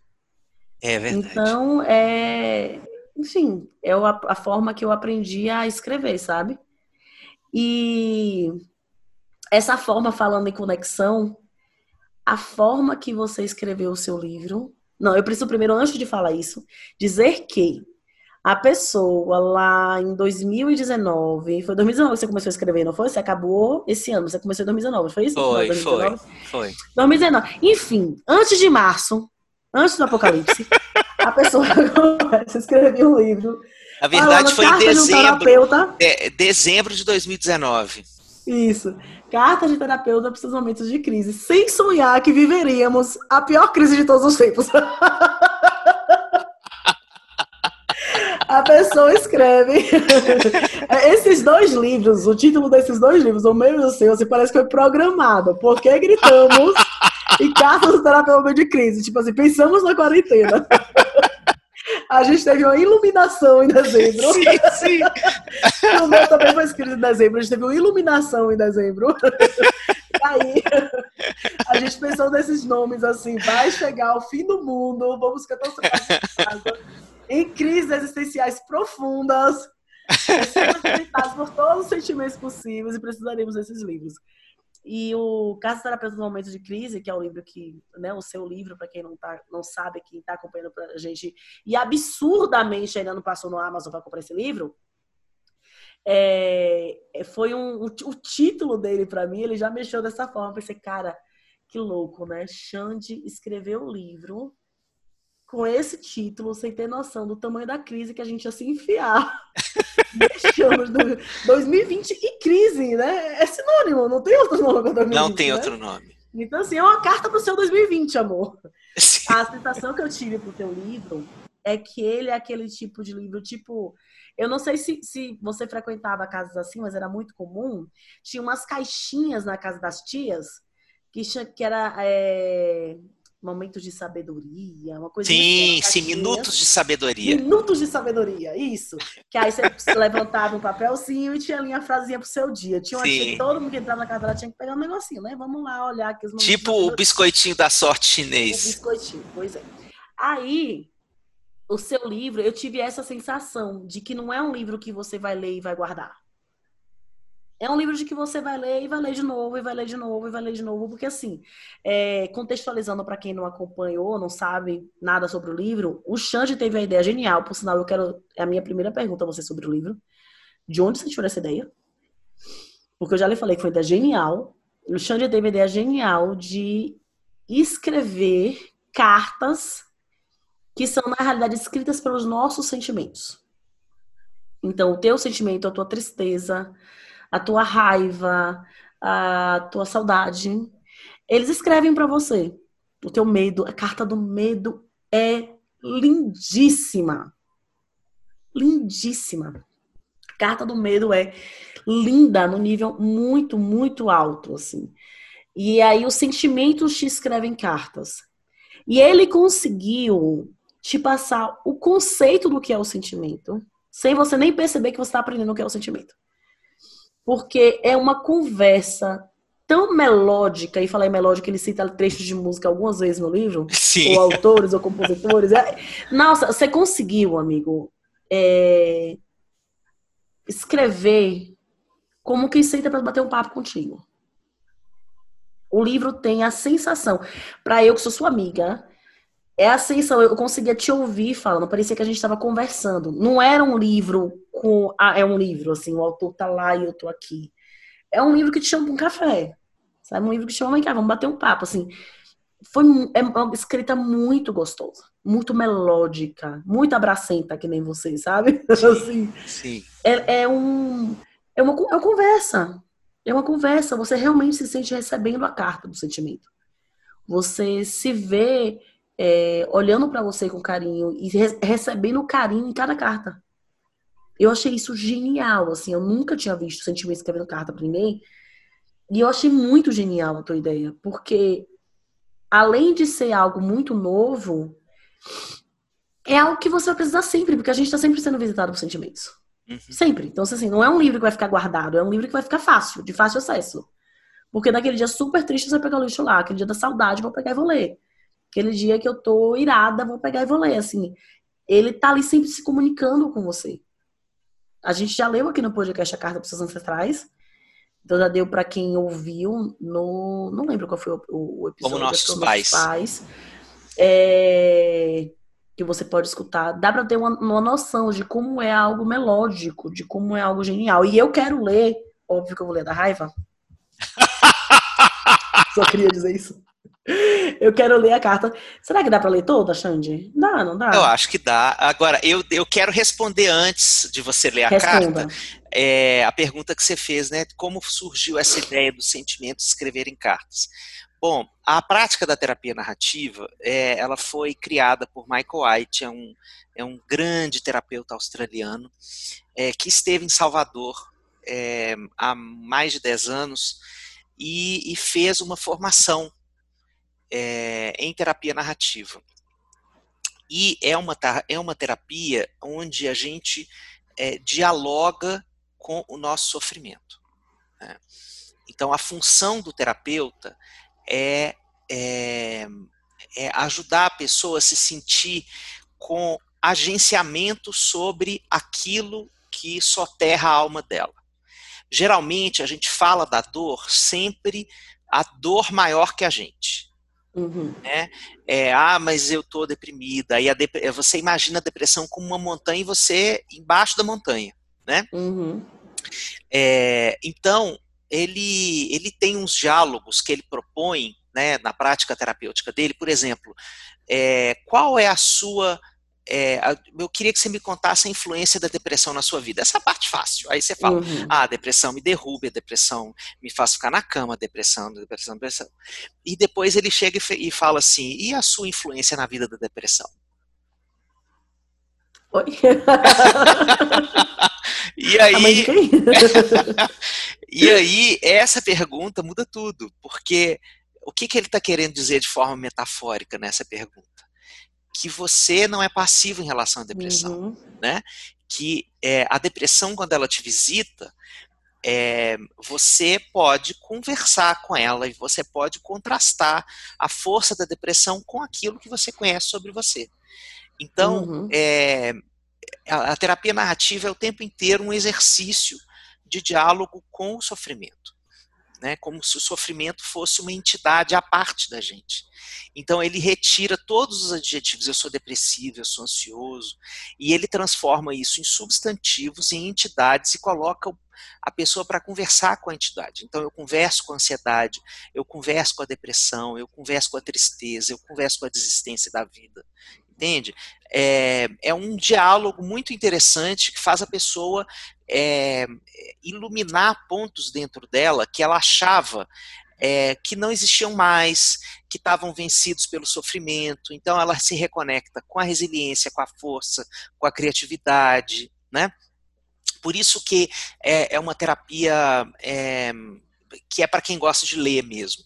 É verdade. Então, é, enfim, é a, a forma que eu aprendi a escrever, sabe? E essa forma, falando em conexão, a forma que você escreveu o seu livro. Não, eu preciso primeiro, antes de falar isso, dizer que a pessoa lá em 2019, foi 2019 que você começou a escrever, não foi? Você acabou esse ano, você começou em 2019, foi isso? Foi, foi, foi. 2019. Enfim, antes de março, antes do apocalipse, a pessoa começa a escrever um livro. Na verdade, foi em dezembro, de, dezembro de 2019. Isso. Carta de terapeuta para os momentos de crise, sem sonhar que viveríamos a pior crise de todos os tempos. A pessoa escreve. Esses dois livros, o título desses dois livros, o meu e o seu, assim, parece que foi programado. Porque gritamos e cartas do terapeuta de crise. Tipo assim, pensamos na quarentena. A gente teve uma iluminação em dezembro. Sim, sim. o meu também foi escrito em dezembro. A gente teve uma iluminação em dezembro. E aí, a gente pensou nesses nomes assim: vai chegar o fim do mundo, vamos cantar casa, em crises existenciais profundas, seremos por todos os sentimentos possíveis e precisaremos desses livros. E o Casa Terapeuta no Momento de Crise, que é o livro que, né, o seu livro, para quem não, tá, não sabe, quem está acompanhando a gente, e absurdamente ainda não passou no Amazon para comprar esse livro, é, foi um, o, o título dele para mim, ele já mexeu dessa forma. Eu pensei, cara, que louco, né? Xande escreveu o livro com esse título, sem ter noção do tamanho da crise que a gente ia se enfiar. Deixamos 2020 e crise, né? É sinônimo, não tem outro nome 2020, Não tem né? outro nome. Então, assim, é uma carta pro seu 2020, amor. Sim. A sensação que eu tive pro teu livro é que ele é aquele tipo de livro, tipo. Eu não sei se, se você frequentava casas assim, mas era muito comum. Tinha umas caixinhas na casa das tias que, que era. É, momentos de sabedoria, uma coisa Sim, assim, sim, minutos de sabedoria. Minutos de sabedoria, isso. Que aí você levantava um papelzinho e tinha ali a frasinha pro seu dia. Tinha uma tia, todo mundo que entrava na casa dela tinha que pegar um negocinho, né? Vamos lá olhar aqui os Tipo o biscoitinho da sorte chinês. O biscoitinho, pois é. Aí, o seu livro, eu tive essa sensação de que não é um livro que você vai ler e vai guardar. É um livro de que você vai ler e vai ler de novo, e vai ler de novo, e vai ler de novo, porque assim, é, contextualizando para quem não acompanhou, não sabe nada sobre o livro, o Xande teve a ideia genial, por sinal, eu quero. É a minha primeira pergunta a você sobre o livro. De onde você tirou essa ideia? Porque eu já lhe falei que foi ideia genial. O Xande teve a ideia genial de escrever cartas que são, na realidade, escritas pelos nossos sentimentos. Então, o teu sentimento, a tua tristeza, a tua raiva, a tua saudade, eles escrevem para você. O teu medo, a carta do medo é lindíssima. Lindíssima. A carta do medo é linda no nível muito, muito alto, assim. E aí os sentimentos te escrevem cartas. E ele conseguiu te passar o conceito do que é o sentimento, sem você nem perceber que você está aprendendo o que é o sentimento. Porque é uma conversa tão melódica, e falei melódica, ele cita trechos de música algumas vezes no livro, Sim. ou autores, ou compositores. É, nossa, você conseguiu, amigo, é, escrever como quem senta para bater um papo contigo. O livro tem a sensação, para eu que sou sua amiga, é a sensação, eu conseguia te ouvir falando, parecia que a gente estava conversando. Não era um livro com. Ah, é um livro, assim, o autor tá lá e eu tô aqui. É um livro que te chama pra um café. Sabe? Um livro que te chama, vem cá, vamos bater um papo, assim. Foi é uma escrita muito gostosa, muito melódica, muito abracenta, que nem vocês, sabe? Sim, assim, sim. É, é, um, é, uma, é uma conversa. É uma conversa. Você realmente se sente recebendo a carta do sentimento. Você se vê é, olhando para você com carinho e re recebendo carinho em cada carta. Eu achei isso genial, assim, eu nunca tinha visto sentimento escrevendo carta para ninguém. E eu achei muito genial a tua ideia, porque além de ser algo muito novo, é algo que você vai precisar sempre, porque a gente está sempre sendo visitado por sentimentos. Uhum. Sempre. Então, assim, não é um livro que vai ficar guardado, é um livro que vai ficar fácil, de fácil acesso. Porque naquele dia super triste você vai pegar o lixo lá, aquele dia da saudade vou pegar e vou ler. Aquele dia que eu tô irada, vou pegar e vou ler. Assim, ele tá ali sempre se comunicando com você. A gente já leu aqui no podcast a carta para seus ancestrais. Então já deu para quem ouviu no. Não lembro qual foi o, o episódio. Como nossos pais. pais. É, que você pode escutar. Dá para ter uma, uma noção de como é algo melódico, de como é algo genial. E eu quero ler, óbvio que eu vou ler da raiva. Só queria dizer isso. Eu quero ler a carta. Será que dá para ler toda, Xande? Dá, não dá? Eu acho que dá. Agora, eu, eu quero responder antes de você ler a Responda. carta é, a pergunta que você fez, né? Como surgiu essa ideia do sentimento de escrever em cartas? Bom, a prática da terapia narrativa, é, ela foi criada por Michael White, é um, é um grande terapeuta australiano, é, que esteve em Salvador é, há mais de 10 anos e, e fez uma formação é, em terapia narrativa. E é uma, é uma terapia onde a gente é, dialoga com o nosso sofrimento. Né? Então, a função do terapeuta é, é, é, ajudar a pessoa a se sentir com agenciamento sobre aquilo que soterra a alma dela. Geralmente, a gente fala da dor sempre a dor maior que a gente. Uhum. Né? É, ah, mas eu tô deprimida. Aí dep é, você imagina a depressão como uma montanha e você embaixo da montanha, né? Uhum. É, então ele ele tem uns diálogos que ele propõe, né, na prática terapêutica dele. Por exemplo, é, qual é a sua é, eu queria que você me contasse a influência da depressão na sua vida. Essa parte fácil. Aí você fala, uhum. ah, a depressão me derruba, a depressão me faz ficar na cama, a depressão, a depressão, a depressão. E depois ele chega e fala assim, e a sua influência na vida da depressão? Oi? e aí, e aí, essa pergunta muda tudo, porque o que, que ele está querendo dizer de forma metafórica nessa pergunta? Que você não é passivo em relação à depressão, uhum. né? Que é, a depressão, quando ela te visita, é, você pode conversar com ela e você pode contrastar a força da depressão com aquilo que você conhece sobre você. Então, uhum. é, a, a terapia narrativa é o tempo inteiro um exercício de diálogo com o sofrimento. Né? Como se o sofrimento fosse uma entidade à parte da gente. Então ele retira todos os adjetivos, eu sou depressivo, eu sou ansioso, e ele transforma isso em substantivos, em entidades e coloca a pessoa para conversar com a entidade. Então eu converso com a ansiedade, eu converso com a depressão, eu converso com a tristeza, eu converso com a desistência da vida. Entende? É, é um diálogo muito interessante que faz a pessoa é, iluminar pontos dentro dela que ela achava é, que não existiam mais, que estavam vencidos pelo sofrimento. Então ela se reconecta com a resiliência, com a força, com a criatividade, né? Por isso que é, é uma terapia é, que é para quem gosta de ler mesmo.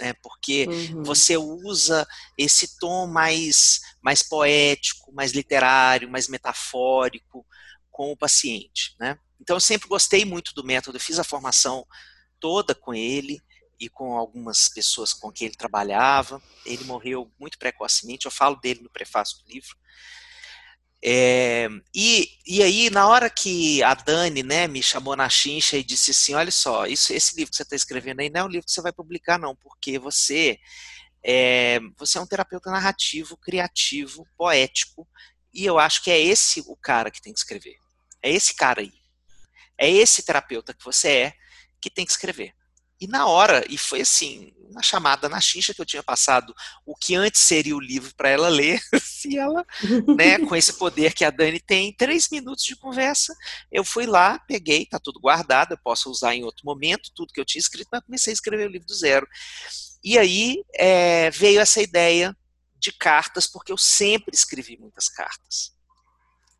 Né, porque uhum. você usa esse tom mais, mais poético, mais literário, mais metafórico com o paciente. Né? Então, eu sempre gostei muito do método, fiz a formação toda com ele e com algumas pessoas com quem ele trabalhava. Ele morreu muito precocemente, eu falo dele no prefácio do livro. É, e, e aí, na hora que a Dani né, me chamou na chincha e disse assim: olha só, isso, esse livro que você está escrevendo aí não é um livro que você vai publicar, não, porque você é, você é um terapeuta narrativo, criativo, poético, e eu acho que é esse o cara que tem que escrever. É esse cara aí. É esse terapeuta que você é que tem que escrever. E na hora, e foi assim, uma chamada na xixa que eu tinha passado o que antes seria o livro para ela ler, se ela, né, com esse poder que a Dani tem, três minutos de conversa, eu fui lá, peguei, tá tudo guardado, eu posso usar em outro momento, tudo que eu tinha escrito, mas comecei a escrever o livro do zero. E aí é, veio essa ideia de cartas, porque eu sempre escrevi muitas cartas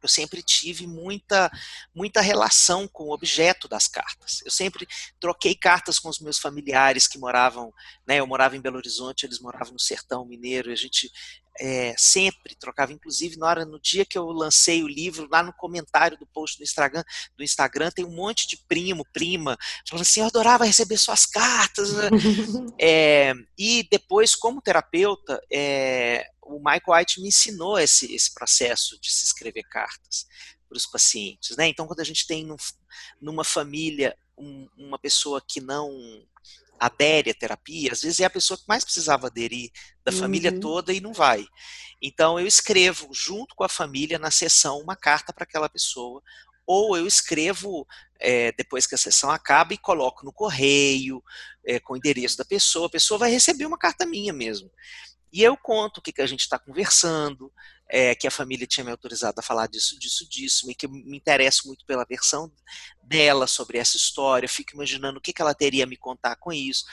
eu sempre tive muita, muita relação com o objeto das cartas. Eu sempre troquei cartas com os meus familiares que moravam, né, eu morava em Belo Horizonte, eles moravam no sertão mineiro, a gente é, sempre trocava, inclusive na hora, no dia que eu lancei o livro, lá no comentário do post do Instagram, do Instagram tem um monte de primo, prima, falando assim, eu adorava receber suas cartas. É, e depois, como terapeuta, é, o Michael White me ensinou esse, esse processo de se escrever cartas para os pacientes. Né? Então, quando a gente tem num, numa família um, uma pessoa que não adere à terapia, às vezes é a pessoa que mais precisava aderir da uhum. família toda e não vai. Então, eu escrevo junto com a família na sessão uma carta para aquela pessoa, ou eu escrevo é, depois que a sessão acaba e coloco no correio, é, com o endereço da pessoa, a pessoa vai receber uma carta minha mesmo. E eu conto o que, que a gente está conversando, é, que a família tinha me autorizado a falar disso, disso, disso, e que eu me interesso muito pela versão dela sobre essa história, fico imaginando o que, que ela teria a me contar com isso,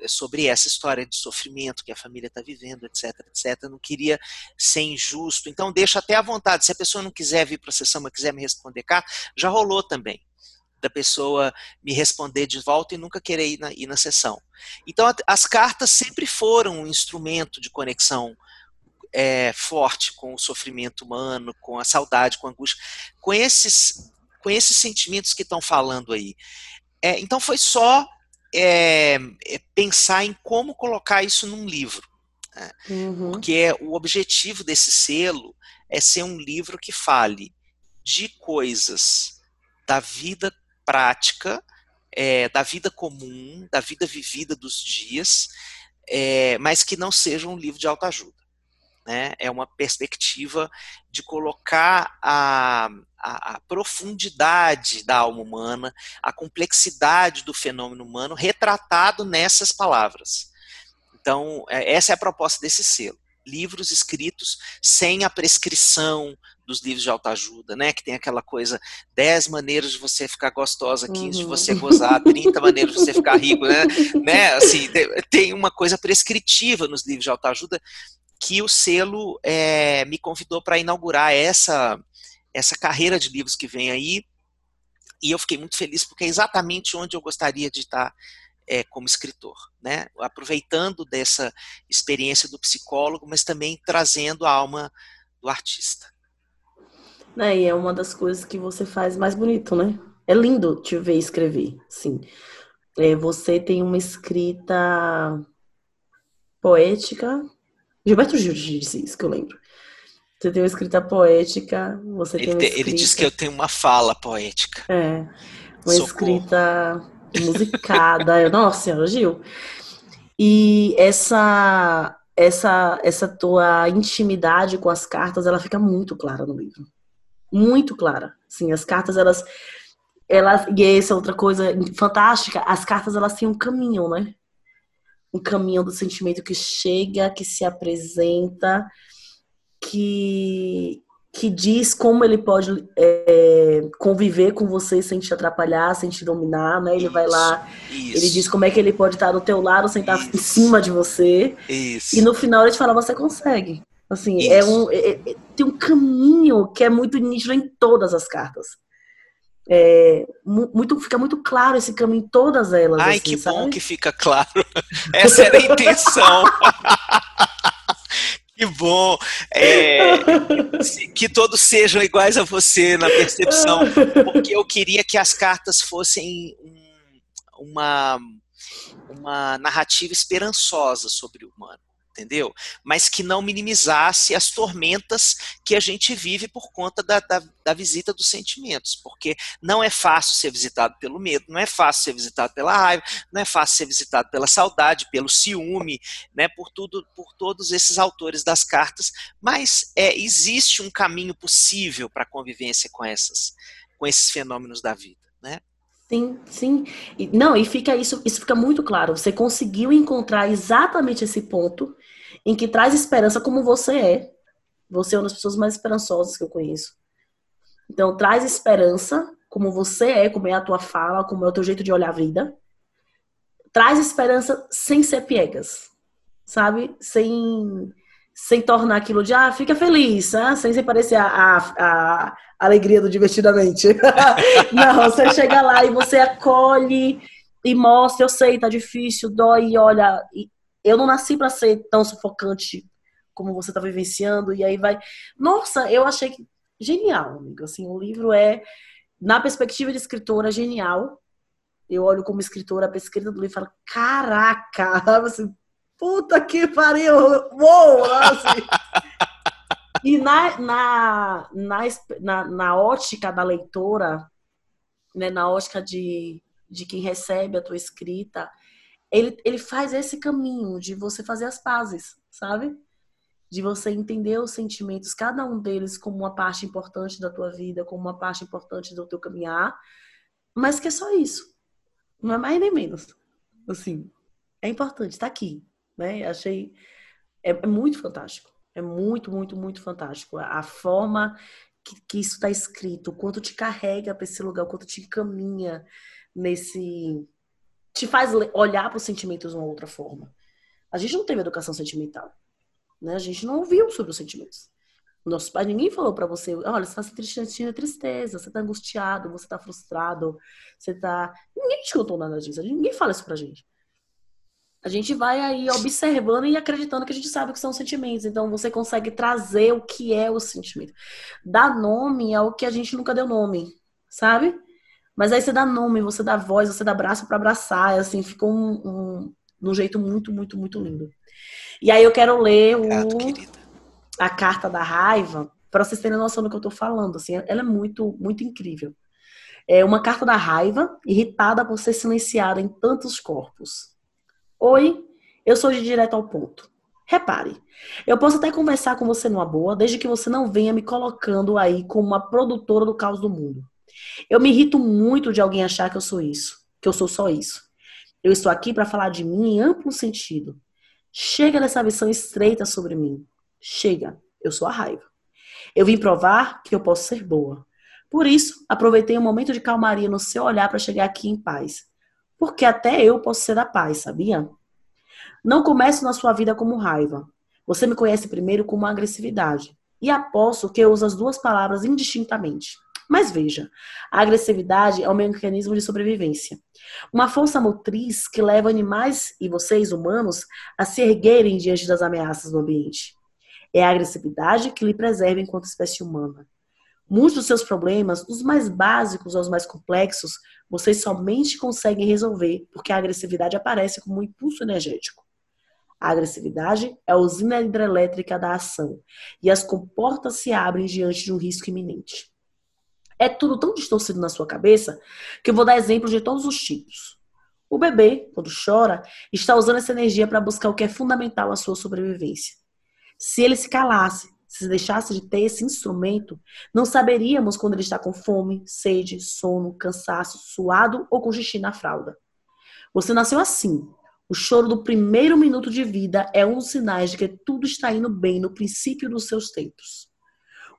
é, sobre essa história de sofrimento que a família está vivendo, etc, etc. Eu não queria ser injusto, então deixo até à vontade. Se a pessoa não quiser vir para a sessão, mas quiser me responder cá, já rolou também da pessoa me responder de volta e nunca querer ir na, ir na sessão. Então, as cartas sempre foram um instrumento de conexão é, forte com o sofrimento humano, com a saudade, com a angústia, com esses, com esses sentimentos que estão falando aí. É, então, foi só é, é, pensar em como colocar isso num livro. Né? Uhum. Porque o objetivo desse selo é ser um livro que fale de coisas da vida prática é, da vida comum, da vida vivida dos dias, é, mas que não seja um livro de autoajuda. Né? É uma perspectiva de colocar a, a, a, profundidade da alma humana, a complexidade do fenômeno humano retratado nessas palavras. Então, é, essa é a proposta desse selo livros escritos sem a prescrição dos livros de autoajuda, né? Que tem aquela coisa, 10 maneiras de você ficar gostosa, 15 uhum. de você gozar, 30 maneiras de você ficar rico, né? né? Assim, tem uma coisa prescritiva nos livros de autoajuda que o selo é, me convidou para inaugurar essa, essa carreira de livros que vem aí. E eu fiquei muito feliz porque é exatamente onde eu gostaria de estar é, como escritor, né? aproveitando dessa experiência do psicólogo, mas também trazendo a alma do artista. É, e é uma das coisas que você faz mais bonito, né? É lindo te ver escrever, sim. É, você tem uma escrita poética. Gilberto Gil disse isso que eu lembro. Você tem uma escrita poética, você ele tem uma escrita... Ele diz que eu tenho uma fala poética. É, uma Socorro. escrita musicada. Nossa senhora, Gil. E essa essa essa tua intimidade com as cartas, ela fica muito clara no livro. Muito clara. Sim, as cartas elas elas e essa é outra coisa fantástica, as cartas elas têm um caminho, né? Um caminho do sentimento que chega, que se apresenta, que que diz como ele pode é, conviver com você sem te atrapalhar, sem te dominar, né? Ele isso, vai lá, isso. ele diz como é que ele pode estar do teu lado sem estar isso. em cima de você. E no final ele te fala, você consegue. Assim, é um, é, é, tem um caminho que é muito nítido em todas as cartas. É, muito, fica muito claro esse caminho em todas elas. Ai, assim, que sabe? bom que fica claro. Essa era a intenção. Que bom! É, que todos sejam iguais a você na percepção, porque eu queria que as cartas fossem uma, uma narrativa esperançosa sobre o humano entendeu? Mas que não minimizasse as tormentas que a gente vive por conta da, da, da, visita dos sentimentos, porque não é fácil ser visitado pelo medo, não é fácil ser visitado pela raiva, não é fácil ser visitado pela saudade, pelo ciúme, né? Por tudo, por todos esses autores das cartas, mas é, existe um caminho possível para a convivência com essas, com esses fenômenos da vida, né? Sim, sim. Não, e fica isso, isso fica muito claro. Você conseguiu encontrar exatamente esse ponto em que traz esperança como você é. Você é uma das pessoas mais esperançosas que eu conheço. Então, traz esperança como você é, como é a tua fala, como é o teu jeito de olhar a vida. Traz esperança sem ser piegas, sabe? Sem sem tornar aquilo de, ah, fica feliz, né? sem se parecer a, a, a alegria do divertidamente. Não, você chega lá e você acolhe e mostra, eu sei, tá difícil, dói, olha, eu não nasci para ser tão sufocante como você tá vivenciando, e aí vai. Nossa, eu achei que. Genial, amigo. Assim, o livro é, na perspectiva de escritora, genial. Eu olho como escritora, a escrita do livro e falo, caraca, assim, puta que pariu, uou, assim. E na, na, na, na ótica da leitora, né, na ótica de, de quem recebe a tua escrita, ele, ele faz esse caminho de você fazer as pazes, sabe? De você entender os sentimentos, cada um deles como uma parte importante da tua vida, como uma parte importante do teu caminhar, mas que é só isso. Não é mais nem menos. Assim, é importante, está aqui, né? Achei é, é, muito fantástico. É muito, muito, muito fantástico. A, a forma que, que isso está escrito, o quanto te carrega para esse lugar, o quanto te encaminha nesse te faz olhar para os sentimentos de uma outra forma. A gente não teve educação sentimental, né? A gente não ouviu sobre os sentimentos. Nossos pais, ninguém falou para você, olha, você está sentindo tristeza, você está angustiado, você está frustrado, você está... Ninguém te contou nada disso, ninguém fala isso pra gente. A gente vai aí observando e acreditando que a gente sabe o que são sentimentos. Então você consegue trazer o que é o sentimento. Dar nome ao que a gente nunca deu nome, sabe? Mas aí você dá nome, você dá voz, você dá braço para abraçar, assim, ficou um, um, um, jeito muito, muito, muito lindo. E aí eu quero ler o, a carta da raiva, para vocês terem noção do que eu tô falando, assim, ela é muito, muito incrível. É uma carta da raiva, irritada por ser silenciada em tantos corpos. Oi, eu sou de direto ao ponto. Repare, eu posso até conversar com você numa boa, desde que você não venha me colocando aí como uma produtora do caos do mundo. Eu me irrito muito de alguém achar que eu sou isso, que eu sou só isso. Eu estou aqui para falar de mim em amplo sentido. Chega dessa visão estreita sobre mim. Chega, eu sou a raiva. Eu vim provar que eu posso ser boa. Por isso, aproveitei um momento de calmaria no seu olhar para chegar aqui em paz. Porque até eu posso ser da paz, sabia? Não comece na sua vida como raiva. Você me conhece primeiro como agressividade. E aposto que eu uso as duas palavras indistintamente. Mas veja, a agressividade é um mecanismo de sobrevivência. Uma força motriz que leva animais e vocês, humanos, a se erguerem diante das ameaças do ambiente. É a agressividade que lhe preserva enquanto espécie humana. Muitos dos seus problemas, dos mais básicos aos mais complexos, vocês somente conseguem resolver porque a agressividade aparece como um impulso energético. A agressividade é a usina hidrelétrica da ação e as comportas se abrem diante de um risco iminente. É tudo tão distorcido na sua cabeça que eu vou dar exemplos de todos os tipos. O bebê, quando chora, está usando essa energia para buscar o que é fundamental à sua sobrevivência. Se ele se calasse, se deixasse de ter esse instrumento, não saberíamos quando ele está com fome, sede, sono, cansaço, suado ou com xixi na fralda. Você nasceu assim. O choro do primeiro minuto de vida é um dos sinais de que tudo está indo bem no princípio dos seus tempos.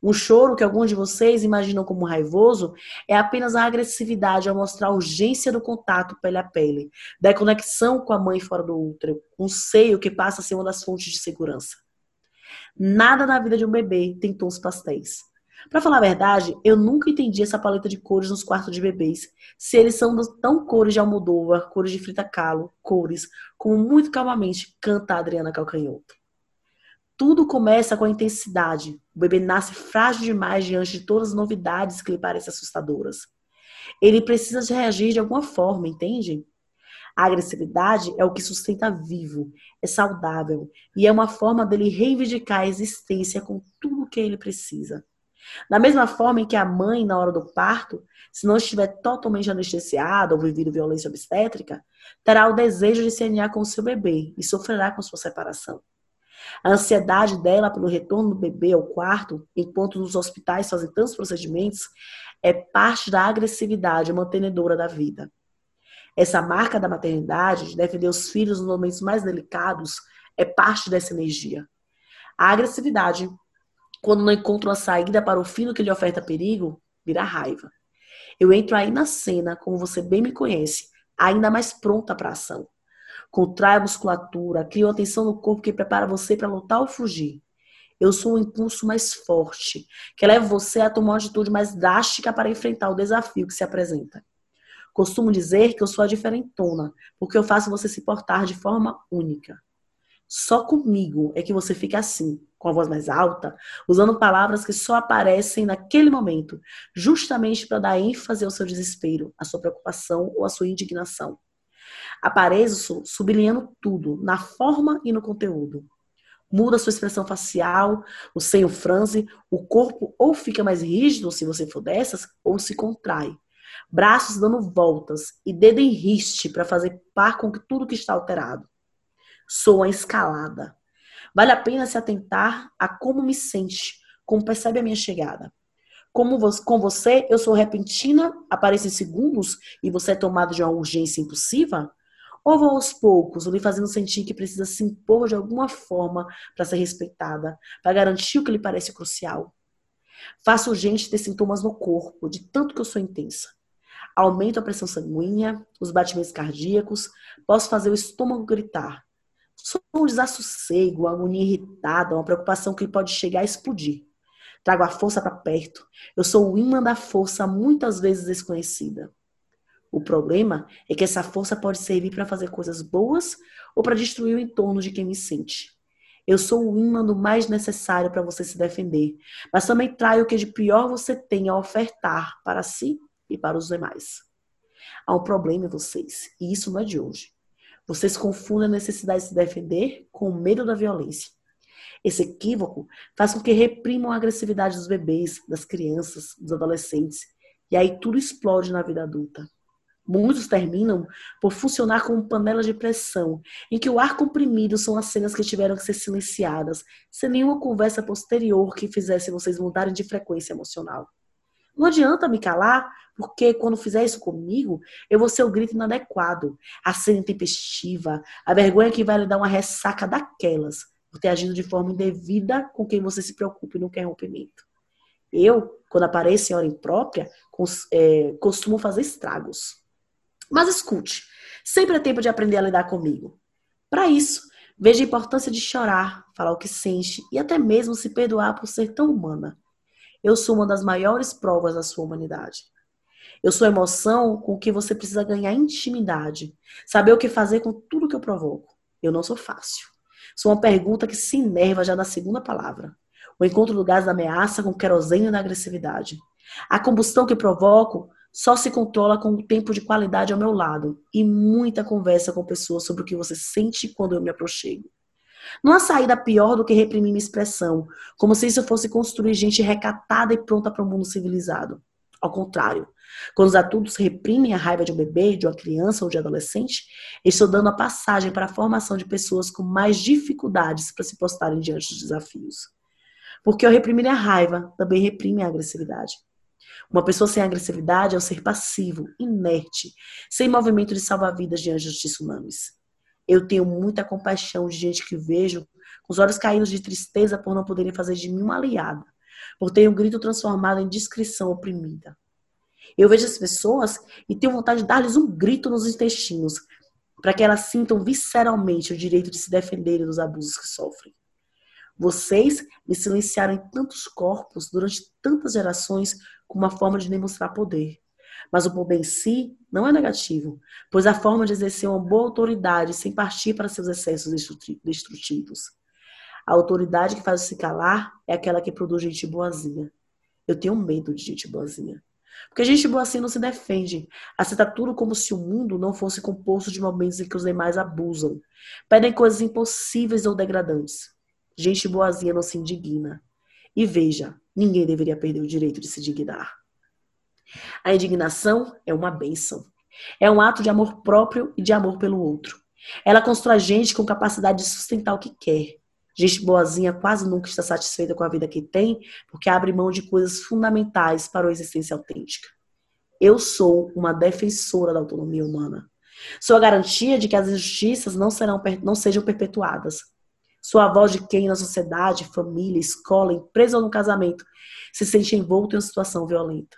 Um choro que alguns de vocês imaginam como raivoso é apenas a agressividade ao mostrar a urgência do contato pele a pele, da conexão com a mãe fora do útero, um seio que passa a ser uma das fontes de segurança. Nada na vida de um bebê tem tons pastéis. Para falar a verdade, eu nunca entendi essa paleta de cores nos quartos de bebês. Se eles são tão cores de Almodóvar, cores de Frita Kahlo, cores, como muito calmamente canta a Adriana Calcanhoto. Tudo começa com a intensidade. O bebê nasce frágil demais diante de todas as novidades que lhe parecem assustadoras. Ele precisa reagir de alguma forma, entende? A agressividade é o que sustenta vivo, é saudável e é uma forma dele reivindicar a existência com tudo o que ele precisa. Da mesma forma em que a mãe, na hora do parto, se não estiver totalmente anestesiada ou vivido violência obstétrica, terá o desejo de se aninhar com o seu bebê e sofrerá com sua separação. A ansiedade dela pelo retorno do bebê ao quarto, enquanto nos hospitais fazem tantos procedimentos, é parte da agressividade mantenedora da vida. Essa marca da maternidade, de defender os filhos nos momentos mais delicados, é parte dessa energia. A agressividade, quando não encontra uma saída para o filho que lhe oferta perigo, vira raiva. Eu entro aí na cena, como você bem me conhece, ainda mais pronta para a ação. Contrai a musculatura, cria uma tensão no corpo que prepara você para lutar ou fugir. Eu sou um impulso mais forte, que leva você a tomar uma atitude mais drástica para enfrentar o desafio que se apresenta. Costumo dizer que eu sou a diferentona, porque eu faço você se portar de forma única. Só comigo é que você fica assim, com a voz mais alta, usando palavras que só aparecem naquele momento, justamente para dar ênfase ao seu desespero, à sua preocupação ou à sua indignação. Apareço sublinhando tudo, na forma e no conteúdo. Muda sua expressão facial, o senho franze, o corpo ou fica mais rígido se você for dessas, ou se contrai braços dando voltas e dedo em riste para fazer par com tudo que está alterado. Sou a escalada. Vale a pena se atentar a como me sente, como percebe a minha chegada. Como com você, eu sou repentina, apareço em segundos e você é tomado de uma urgência impulsiva? Ou vou aos poucos, lhe fazendo sentir que precisa se impor de alguma forma para ser respeitada, para garantir o que lhe parece crucial? Faço urgente ter sintomas no corpo, de tanto que eu sou intensa aumento a pressão sanguínea, os batimentos cardíacos, posso fazer o estômago gritar. Sou um desassossego, uma agonia irritada, uma preocupação que pode chegar a explodir. Trago a força para perto. Eu sou o imã da força, muitas vezes desconhecida. O problema é que essa força pode servir para fazer coisas boas ou para destruir o entorno de quem me sente. Eu sou o imã do mais necessário para você se defender, mas também traio o que de pior você tem a ofertar para si e para os demais. Há um problema em vocês, e isso não é de hoje. Vocês confundem a necessidade de se defender com o medo da violência. Esse equívoco faz com que reprimam a agressividade dos bebês, das crianças, dos adolescentes, e aí tudo explode na vida adulta. Muitos terminam por funcionar como panela de pressão, em que o ar comprimido são as cenas que tiveram que ser silenciadas, sem nenhuma conversa posterior que fizesse vocês mudarem de frequência emocional. Não adianta me calar, porque quando fizer isso comigo, eu vou ser o grito inadequado, a cena intempestiva, a vergonha que vai lhe dar uma ressaca daquelas, por ter agido de forma indevida com quem você se preocupa e não quer rompimento. Eu, quando apareço em hora imprópria, é, costumo fazer estragos. Mas escute, sempre é tempo de aprender a lidar comigo. Para isso, veja a importância de chorar, falar o que sente e até mesmo se perdoar por ser tão humana. Eu sou uma das maiores provas da sua humanidade. Eu sou a emoção com que você precisa ganhar intimidade. Saber o que fazer com tudo que eu provoco. Eu não sou fácil. Sou uma pergunta que se enerva já na segunda palavra. O encontro do gás da ameaça com querosene da agressividade. A combustão que provoco só se controla com o tempo de qualidade ao meu lado e muita conversa com pessoas sobre o que você sente quando eu me aproximo. Não há saída pior do que reprimir minha expressão, como se isso fosse construir gente recatada e pronta para o um mundo civilizado. Ao contrário, quando os adultos reprimem a raiva de um bebê, de uma criança ou de um adolescente, estão dando a passagem para a formação de pessoas com mais dificuldades para se postarem diante dos desafios. Porque ao reprimir a raiva, também reprime a agressividade. Uma pessoa sem agressividade é um ser passivo, inerte, sem movimento de salva-vidas diante dos tsunamis. Eu tenho muita compaixão de gente que vejo com os olhos caídos de tristeza por não poderem fazer de mim uma aliada, por ter um grito transformado em discrição oprimida. Eu vejo as pessoas e tenho vontade de dar-lhes um grito nos intestinos, para que elas sintam visceralmente o direito de se defenderem dos abusos que sofrem. Vocês me silenciaram em tantos corpos durante tantas gerações como uma forma de demonstrar poder. Mas o poder em si não é negativo, pois a forma de exercer uma boa autoridade sem partir para seus excessos destrutivos. A autoridade que faz se calar é aquela que produz gente boazinha. Eu tenho medo de gente boazinha. Porque gente boa assim não se defende. Aceita tudo como se o mundo não fosse composto de momentos em que os demais abusam. Pedem coisas impossíveis ou degradantes. Gente boazinha não se indigna. E veja, ninguém deveria perder o direito de se dignar. A indignação é uma bênção. É um ato de amor próprio e de amor pelo outro. Ela constrói gente com capacidade de sustentar o que quer. Gente boazinha quase nunca está satisfeita com a vida que tem, porque abre mão de coisas fundamentais para a existência autêntica. Eu sou uma defensora da autonomia humana. Sou a garantia de que as injustiças não, serão, não sejam perpetuadas. Sou a voz de quem na sociedade, família, escola, empresa ou no casamento se sente envolto em uma situação violenta.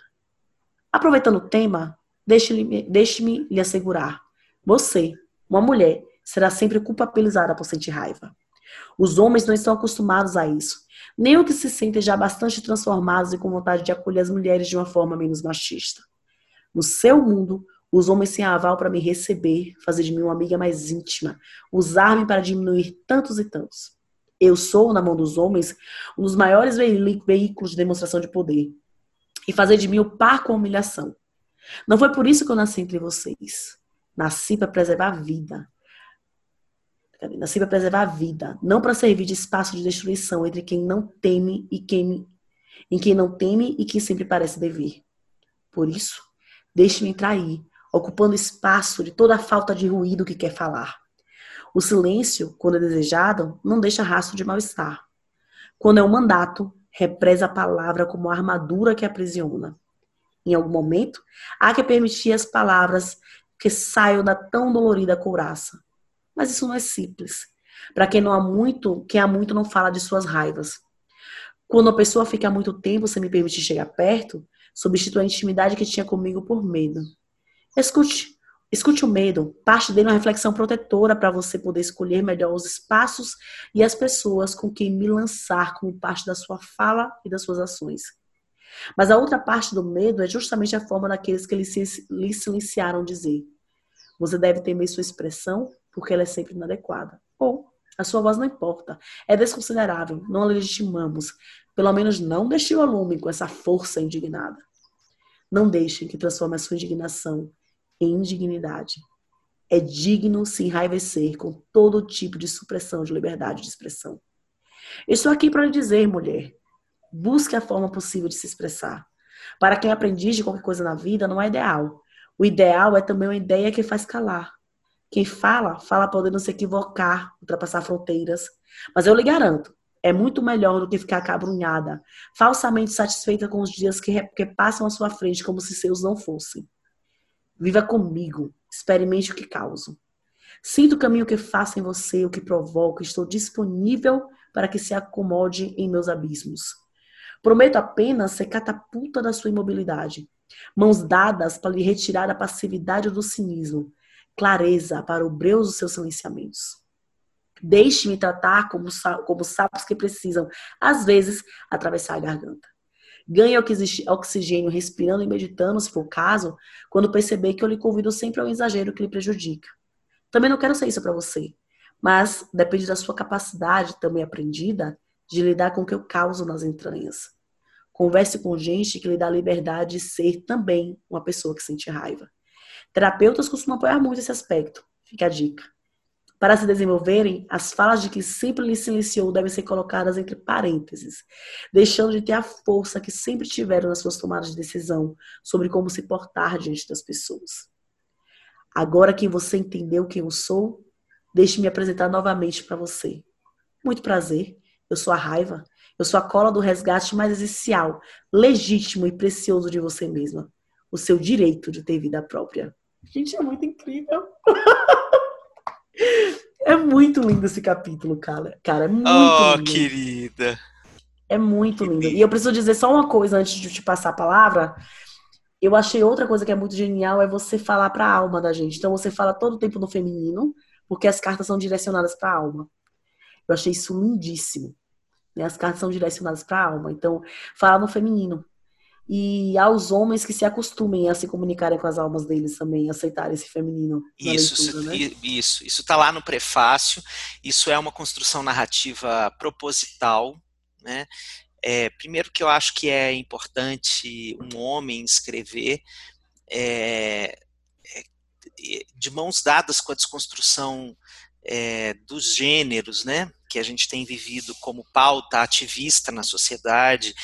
Aproveitando o tema, deixe-me deixe lhe assegurar: você, uma mulher, será sempre culpabilizada por sentir raiva. Os homens não estão acostumados a isso, nem o que se sentem já bastante transformados e com vontade de acolher as mulheres de uma forma menos machista. No seu mundo, os homens têm aval para me receber, fazer de mim uma amiga mais íntima, usar-me para diminuir tantos e tantos. Eu sou, na mão dos homens, um dos maiores veículos de demonstração de poder e fazer de mim o par com a humilhação. Não foi por isso que eu nasci entre vocês. Nasci para preservar a vida. Nasci para preservar a vida, não para servir de espaço de destruição entre quem não teme e quem em quem não teme e quem sempre parece dever. Por isso, deixe-me entrar aí, ocupando espaço de toda a falta de ruído que quer falar. O silêncio, quando é desejado, não deixa rastro de mal-estar. Quando é um mandato, represa a palavra como armadura que aprisiona. Em algum momento, há que permitir as palavras que saiam da tão dolorida couraça. Mas isso não é simples. Para quem não há muito, quem há muito não fala de suas raivas. Quando a pessoa fica muito tempo sem me permitir chegar perto, substitui a intimidade que tinha comigo por medo. Escute, Escute o medo, parte dele é uma reflexão protetora para você poder escolher melhor os espaços e as pessoas com quem me lançar como parte da sua fala e das suas ações. Mas a outra parte do medo é justamente a forma daqueles que lhe silenciaram dizer. Você deve temer sua expressão porque ela é sempre inadequada. Ou a sua voz não importa, é desconsiderável, não a legitimamos. Pelo menos não deixe o lume com essa força indignada. Não deixe que transforme a sua indignação em indignidade. É digno se enraivecer com todo tipo de supressão de liberdade de expressão. Estou aqui para lhe dizer, mulher, busque a forma possível de se expressar. Para quem aprendiz de qualquer coisa na vida, não é ideal. O ideal é também uma ideia que faz calar. Quem fala, fala podendo se equivocar, ultrapassar fronteiras. Mas eu lhe garanto, é muito melhor do que ficar cabrunhada, falsamente satisfeita com os dias que, que passam à sua frente como se seus não fossem. Viva comigo, experimente o que causo. Sinta o caminho que faço em você, o que provoco, estou disponível para que se acomode em meus abismos. Prometo apenas ser catapulta da sua imobilidade, mãos dadas para lhe retirar a passividade do cinismo, clareza para o breu dos seus silenciamentos. Deixe-me tratar como, como sapos que precisam, às vezes, atravessar a garganta. Ganhe oxigênio respirando e meditando, se for o caso, quando perceber que eu lhe convido sempre ao exagero que lhe prejudica. Também não quero ser isso para você, mas depende da sua capacidade, também aprendida, de lidar com o que eu causo nas entranhas. Converse com gente que lhe dá liberdade de ser também uma pessoa que sente raiva. Terapeutas costumam apoiar muito esse aspecto. Fica a dica. Para se desenvolverem, as falas de que sempre lhe silenciou devem ser colocadas entre parênteses, deixando de ter a força que sempre tiveram nas suas tomadas de decisão sobre como se portar diante das pessoas. Agora que você entendeu quem eu sou, deixe-me apresentar novamente para você. Muito prazer, eu sou a raiva, eu sou a cola do resgate mais essencial, legítimo e precioso de você mesma. O seu direito de ter vida própria. Gente, é muito incrível. É muito lindo esse capítulo, cara. Cara, é muito oh, lindo. querida. É muito lindo. E eu preciso dizer só uma coisa antes de te passar a palavra. Eu achei outra coisa que é muito genial é você falar para a alma da gente. Então você fala todo o tempo no feminino, porque as cartas são direcionadas para a alma. Eu achei isso lindíssimo. Né? As cartas são direcionadas para a alma. Então, falar no feminino e aos homens que se acostumem a se comunicarem com as almas deles também, aceitarem esse feminino. Isso, leitura, né? isso, isso está lá no prefácio. Isso é uma construção narrativa proposital, né? É, primeiro que eu acho que é importante um homem escrever é, é, de mãos dadas com a desconstrução é, dos gêneros, né, que a gente tem vivido como pauta ativista na sociedade,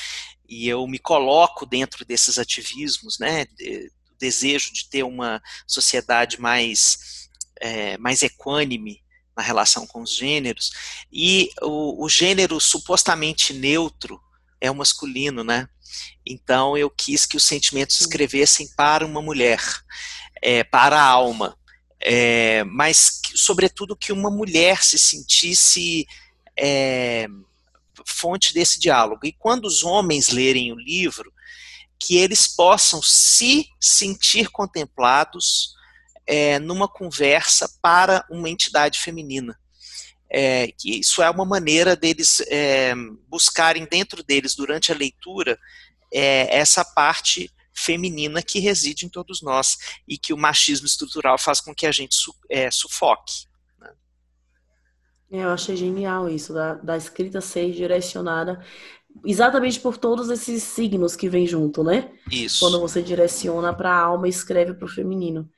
e eu me coloco dentro desses ativismos, né, de, desejo de ter uma sociedade mais, é, mais equânime na relação com os gêneros, e o, o gênero supostamente neutro é o masculino, né? Então eu quis que os sentimentos escrevessem para uma mulher, é, para a alma, é, mas sobretudo que uma mulher se sentisse é, fonte desse diálogo. E quando os homens lerem o livro, que eles possam se sentir contemplados é, numa conversa para uma entidade feminina. É, que isso é uma maneira deles é, buscarem dentro deles, durante a leitura, é, essa parte feminina que reside em todos nós e que o machismo estrutural faz com que a gente su, é, sufoque. É, eu achei genial isso, da, da escrita ser direcionada exatamente por todos esses signos que vêm junto, né? Isso. Quando você direciona para a alma e escreve para o feminino.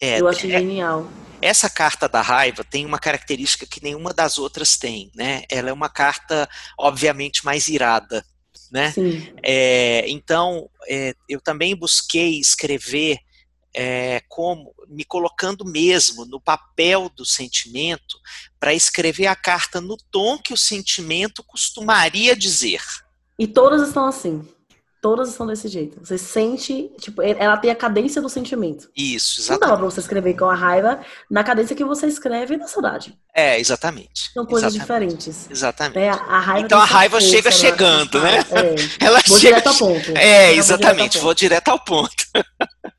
É, eu achei é, genial. Essa carta da raiva tem uma característica que nenhuma das outras tem, né? Ela é uma carta, obviamente, mais irada, né? Sim. É, então, é, eu também busquei escrever é, como me colocando mesmo no papel do sentimento para escrever a carta no tom que o sentimento costumaria dizer. E todas estão assim. Todas estão desse jeito. Você sente, tipo, ela tem a cadência do sentimento. Isso, exatamente. Não dá pra você escrever com a raiva na cadência que você escreve na saudade. É, exatamente. São coisas exatamente. diferentes. Exatamente. É, a raiva então a raiva força, chega chegando, né? É. Ela vou chega... direto ao ponto. É, exatamente. Vou direto ao ponto.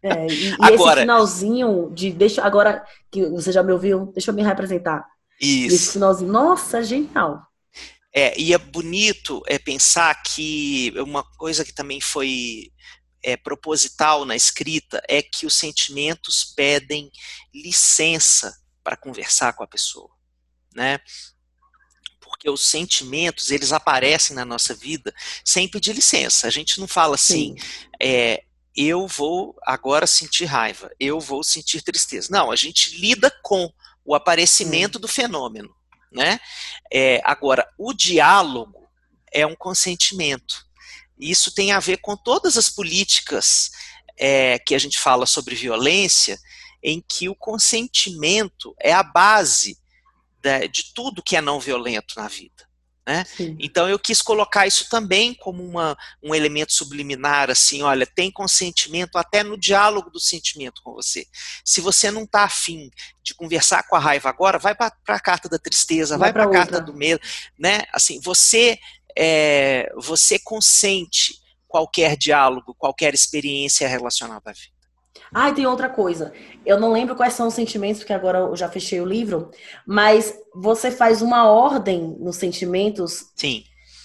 É, e, e agora... esse finalzinho de deixa agora que você já me ouviu, deixa eu me representar. Isso. esse finalzinho, nossa, genial. É, e é bonito é, pensar que uma coisa que também foi é, proposital na escrita é que os sentimentos pedem licença para conversar com a pessoa, né? Porque os sentimentos eles aparecem na nossa vida sem pedir licença. A gente não fala assim, é, eu vou agora sentir raiva, eu vou sentir tristeza. Não, a gente lida com o aparecimento Sim. do fenômeno né? É, agora, o diálogo é um consentimento. Isso tem a ver com todas as políticas é, que a gente fala sobre violência, em que o consentimento é a base de tudo que é não violento na vida. Né? Então eu quis colocar isso também como uma, um elemento subliminar, assim, olha, tem consentimento até no diálogo do sentimento com você. Se você não está afim de conversar com a raiva agora, vai para a carta da tristeza, vai, vai para a carta do medo, né? Assim, você é, você consente qualquer diálogo, qualquer experiência relacionada à vida. Ah, e tem outra coisa. Eu não lembro quais são os sentimentos, porque agora eu já fechei o livro, mas você faz uma ordem nos sentimentos. Sim.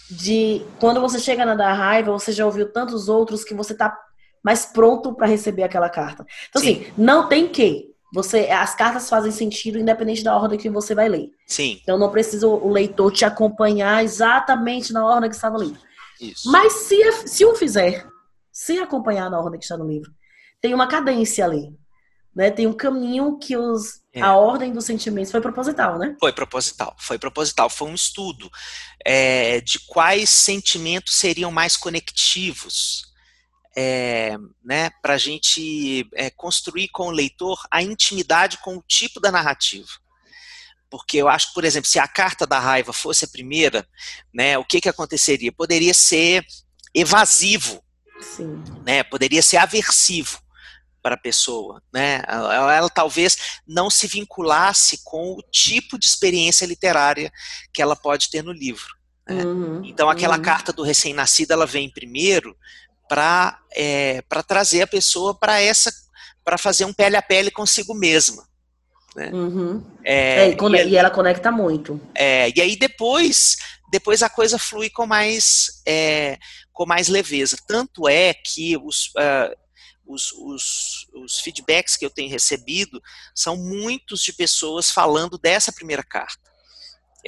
De quando você chega na da raiva, você já ouviu tantos outros que você tá mais pronto para receber aquela carta. Então, Sim. assim, não tem que. Você, as cartas fazem sentido independente da ordem que você vai ler. Sim. Então não precisa o leitor te acompanhar exatamente na ordem que está no livro. Isso. Mas se, se o fizer, sem acompanhar na ordem que está no livro, tem uma cadência ali. né? Tem um caminho que os, é. a ordem dos sentimentos foi proposital, né? Foi proposital, foi proposital. Foi um estudo é, de quais sentimentos seriam mais conectivos é, né, para a gente é, construir com o leitor a intimidade com o tipo da narrativa. Porque eu acho que, por exemplo, se a carta da raiva fosse a primeira, né, o que, que aconteceria? Poderia ser evasivo, Sim. Né, poderia ser aversivo para a pessoa, né? Ela, ela, talvez não se vinculasse com o tipo de experiência literária que ela pode ter no livro. Né? Uhum, então, aquela uhum. carta do recém-nascido ela vem primeiro para é, para trazer a pessoa para essa para fazer um pele a pele consigo mesma. Né? Uhum. É, é, e, e, e, ela conecta muito. É, e aí depois depois a coisa flui com mais é, com mais leveza. Tanto é que os, uh, os, os, os feedbacks que eu tenho recebido são muitos de pessoas falando dessa primeira carta.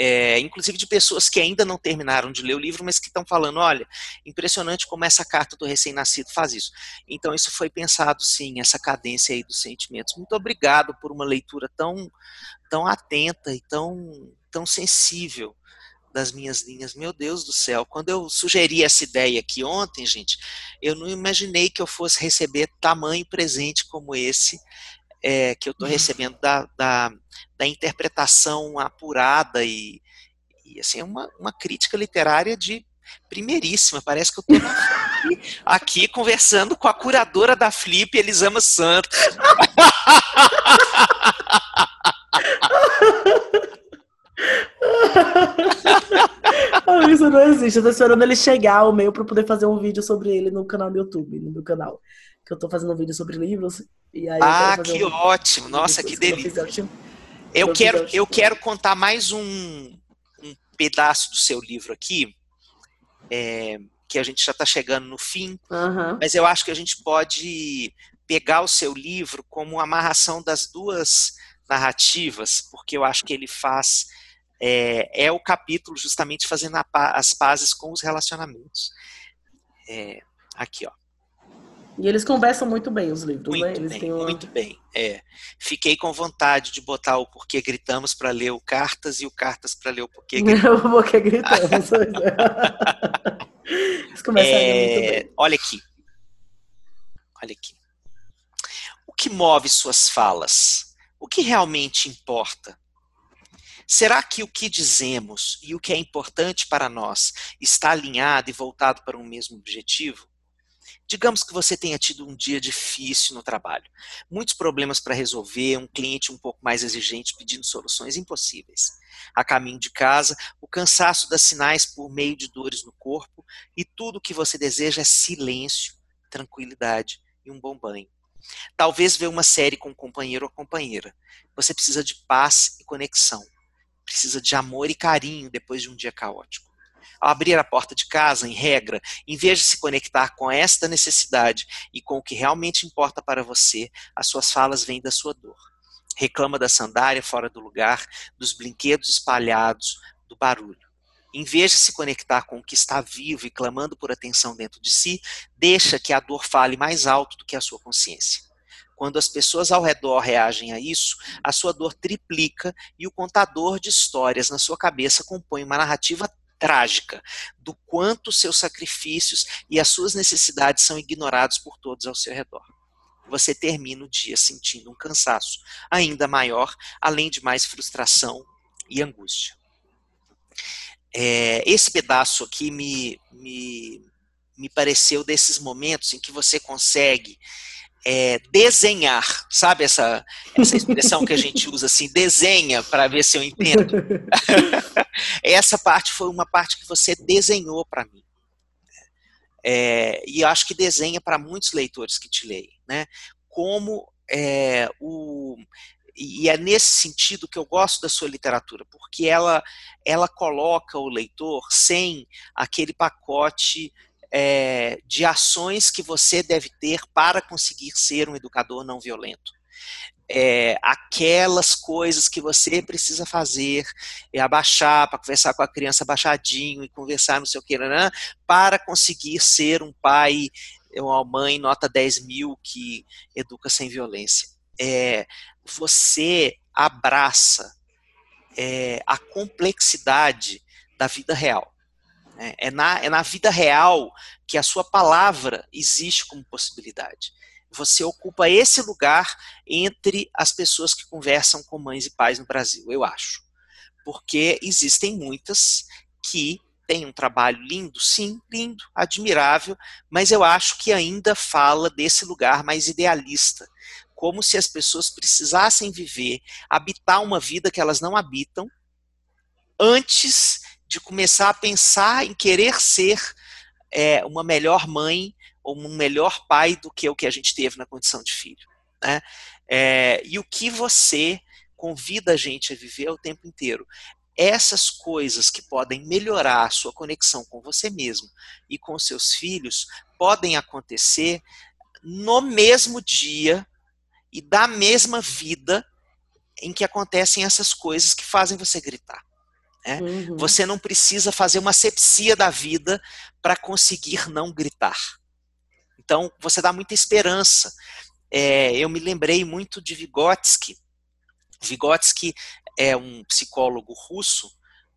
É, inclusive de pessoas que ainda não terminaram de ler o livro, mas que estão falando, olha, impressionante como essa carta do recém-nascido faz isso. Então isso foi pensado sim, essa cadência aí dos sentimentos. Muito obrigado por uma leitura tão, tão atenta e tão, tão sensível das minhas linhas. Meu Deus do céu, quando eu sugeri essa ideia aqui ontem, gente, eu não imaginei que eu fosse receber tamanho presente como esse é, que eu estou recebendo da, da, da, interpretação apurada e, e assim, uma, uma crítica literária de primeiríssima. Parece que eu estou aqui, aqui, conversando com a curadora da Flip, Elisama Santos. Isso não existe. Eu tô esperando ele chegar o meu para poder fazer um vídeo sobre ele no canal do YouTube, no meu canal. Que eu tô fazendo um vídeo sobre livros. E aí ah, que um ótimo! Nossa, que delícia. Eu, quero, eu quero contar mais um, um pedaço do seu livro aqui. É, que a gente já está chegando no fim, uhum. mas eu acho que a gente pode pegar o seu livro como amarração das duas narrativas, porque eu acho que ele faz é, é o capítulo justamente fazendo a, as pazes com os relacionamentos. É, aqui, ó. E eles conversam muito bem, os livros, muito né? Eles bem, uma... Muito bem, é. Fiquei com vontade de botar o Porquê Gritamos para ler o Cartas e o Cartas para ler o Porquê Gritamos. o Porquê Gritamos. eles conversam é... muito bem. Olha aqui. Olha aqui. O que move suas falas? O que realmente importa? Será que o que dizemos e o que é importante para nós está alinhado e voltado para um mesmo objetivo? Digamos que você tenha tido um dia difícil no trabalho, muitos problemas para resolver, um cliente um pouco mais exigente pedindo soluções impossíveis. A caminho de casa, o cansaço das sinais por meio de dores no corpo e tudo o que você deseja é silêncio, tranquilidade e um bom banho. Talvez ver uma série com um companheiro ou companheira. Você precisa de paz e conexão precisa de amor e carinho depois de um dia caótico. Ao abrir a porta de casa, em regra, em vez de se conectar com esta necessidade e com o que realmente importa para você, as suas falas vêm da sua dor. Reclama da sandália fora do lugar, dos brinquedos espalhados, do barulho. Em vez de se conectar com o que está vivo e clamando por atenção dentro de si, deixa que a dor fale mais alto do que a sua consciência. Quando as pessoas ao redor reagem a isso, a sua dor triplica e o contador de histórias na sua cabeça compõe uma narrativa trágica do quanto seus sacrifícios e as suas necessidades são ignorados por todos ao seu redor. Você termina o dia sentindo um cansaço ainda maior, além de mais frustração e angústia. É, esse pedaço aqui me, me, me pareceu desses momentos em que você consegue é, desenhar, sabe essa, essa expressão que a gente usa assim, desenha para ver se eu entendo. essa parte foi uma parte que você desenhou para mim. É, e eu acho que desenha para muitos leitores que te leem, né? Como é, o e é nesse sentido que eu gosto da sua literatura, porque ela ela coloca o leitor sem aquele pacote é, de ações que você deve ter para conseguir ser um educador não violento. É, aquelas coisas que você precisa fazer, é abaixar, para conversar com a criança abaixadinho e conversar não sei o que, né, para conseguir ser um pai uma mãe nota 10 mil que educa sem violência. é, você abraça é, a complexidade da vida real. Né? É na, é na vida real que a sua palavra existe como possibilidade. Você ocupa esse lugar entre as pessoas que conversam com mães e pais no Brasil, eu acho. Porque existem muitas que têm um trabalho lindo, sim, lindo, admirável, mas eu acho que ainda fala desse lugar mais idealista, como se as pessoas precisassem viver, habitar uma vida que elas não habitam, antes de começar a pensar em querer ser é, uma melhor mãe ou um melhor pai do que o que a gente teve na condição de filho. Né? É, e o que você convida a gente a viver o tempo inteiro. Essas coisas que podem melhorar a sua conexão com você mesmo e com seus filhos podem acontecer no mesmo dia e da mesma vida em que acontecem essas coisas que fazem você gritar. Né? Uhum. Você não precisa fazer uma sepsia da vida para conseguir não gritar. Então, você dá muita esperança. É, eu me lembrei muito de Vygotsky. Vygotsky é um psicólogo russo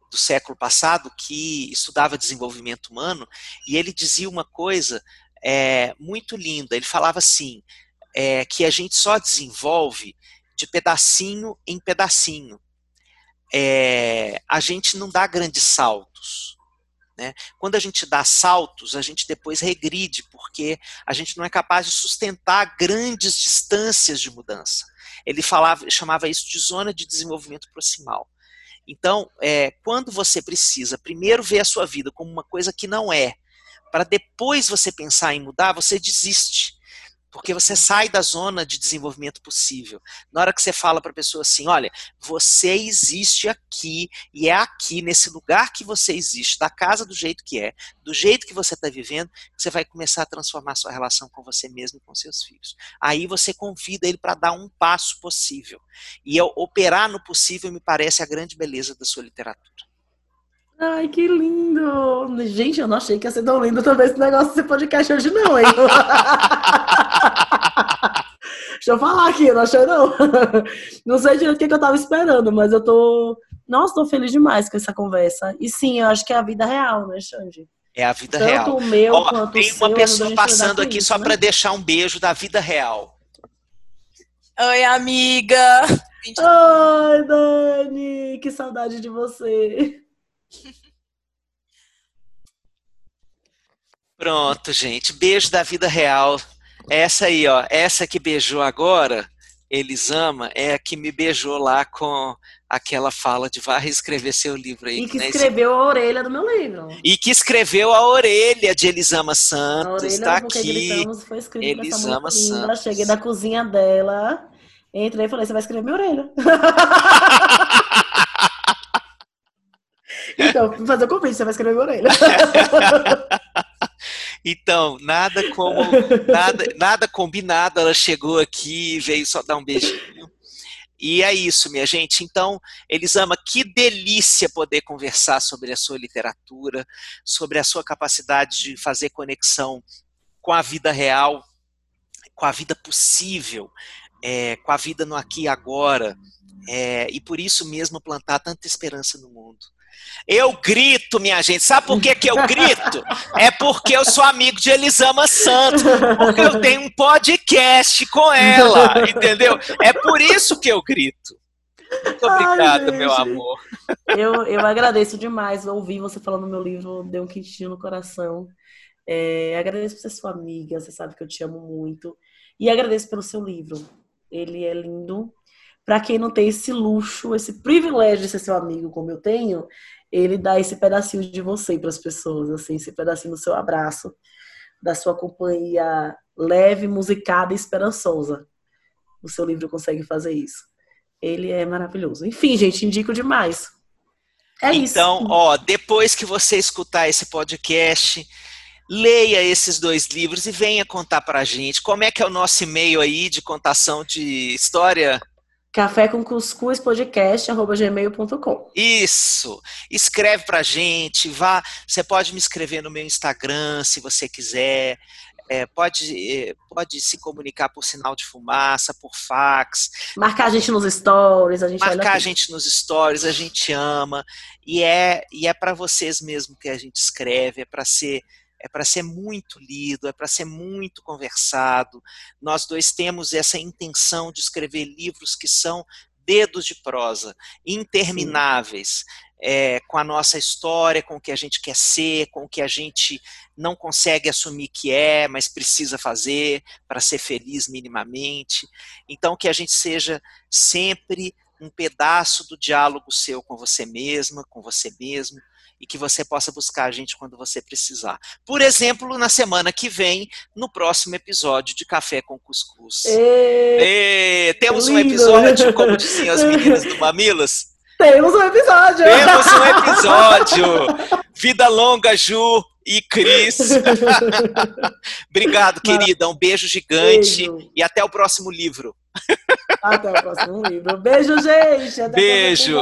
do século passado que estudava desenvolvimento humano e ele dizia uma coisa é, muito linda. Ele falava assim, é, que a gente só desenvolve de pedacinho em pedacinho é, a gente não dá grandes saltos. Né? Quando a gente dá saltos, a gente depois regride, porque a gente não é capaz de sustentar grandes distâncias de mudança. Ele falava, chamava isso de zona de desenvolvimento proximal. Então, é, quando você precisa primeiro ver a sua vida como uma coisa que não é, para depois você pensar em mudar, você desiste. Porque você sai da zona de desenvolvimento possível. Na hora que você fala para a pessoa assim: olha, você existe aqui, e é aqui, nesse lugar que você existe, da casa do jeito que é, do jeito que você está vivendo, que você vai começar a transformar a sua relação com você mesmo e com seus filhos. Aí você convida ele para dar um passo possível. E operar no possível me parece a grande beleza da sua literatura. Ai, que lindo! Gente, eu não achei que ia ser tão lindo também esse negócio desse podcast hoje, não, hein? Deixa eu falar aqui, eu não achei, não. Não sei direito o que, eu tava esperando, mas eu tô. Nossa, tô feliz demais com essa conversa. E sim, eu acho que é a vida real, né, Xande? É a vida Tanto real. Tanto o meu Ó, quanto tem o uma seu, pessoa passando aqui isso, só né? para deixar um beijo da vida real. Oi, amiga! Ai, Dani, que saudade de você. Pronto, gente. Beijo da vida real. Essa aí, ó. Essa que beijou agora, Elisama, é a que me beijou lá com aquela fala de vá reescrever seu livro aí. E que né? escreveu a orelha do meu livro. E que escreveu a orelha de Elisama Santos. Está aqui. Foi Elisama. Santos. Cheguei na cozinha dela, entrei e falei, você vai escrever minha orelha. então, fazer o convite, você vai escrever minha orelha. Então, nada como nada, nada combinado, ela chegou aqui veio só dar um beijinho. E é isso, minha gente. Então, Elisama, que delícia poder conversar sobre a sua literatura, sobre a sua capacidade de fazer conexão com a vida real, com a vida possível, é, com a vida no aqui e agora, é, e por isso mesmo plantar tanta esperança no mundo. Eu grito, minha gente. Sabe por que, que eu grito? É porque eu sou amigo de Elisama Santos. Porque eu tenho um podcast com ela, entendeu? É por isso que eu grito. Muito Ai, obrigado, gente. meu amor. Eu, eu agradeço demais ouvir você falando no meu livro, deu um quentinho no coração. É, agradeço por ser sua amiga, você sabe que eu te amo muito. E agradeço pelo seu livro. Ele é lindo. Para quem não tem esse luxo, esse privilégio de ser seu amigo como eu tenho, ele dá esse pedacinho de você para as pessoas, assim, esse pedacinho do seu abraço, da sua companhia leve, musicada e esperançosa. O seu livro consegue fazer isso. Ele é maravilhoso. Enfim, gente, indico demais. É isso. então, ó, depois que você escutar esse podcast, leia esses dois livros e venha contar pra gente. Como é que é o nosso e-mail aí de contação de história? Café com cuscuz podcast arroba gmail.com. Isso. Escreve pra gente, vá. Você pode me escrever no meu Instagram, se você quiser. é, pode, pode se comunicar por sinal de fumaça, por fax. Marcar a gente nos stories, a gente Marcar a gente nos stories, a gente ama. E é, e é para vocês mesmo que a gente escreve, é para ser é para ser muito lido, é para ser muito conversado. Nós dois temos essa intenção de escrever livros que são dedos de prosa, intermináveis, é, com a nossa história, com o que a gente quer ser, com o que a gente não consegue assumir que é, mas precisa fazer para ser feliz minimamente. Então, que a gente seja sempre um pedaço do diálogo seu com você mesma, com você mesmo, e que você possa buscar a gente quando você precisar. Por exemplo, na semana que vem, no próximo episódio de Café com Cuscuz. E... E... Temos um episódio, como diziam as meninas do Mamilas. Temos um episódio! Temos um episódio! Vida longa, Ju! e Cris. Obrigado, querida. Um beijo gigante beijo. e até o próximo livro. Até o próximo livro. Beijo, gente. Até beijo.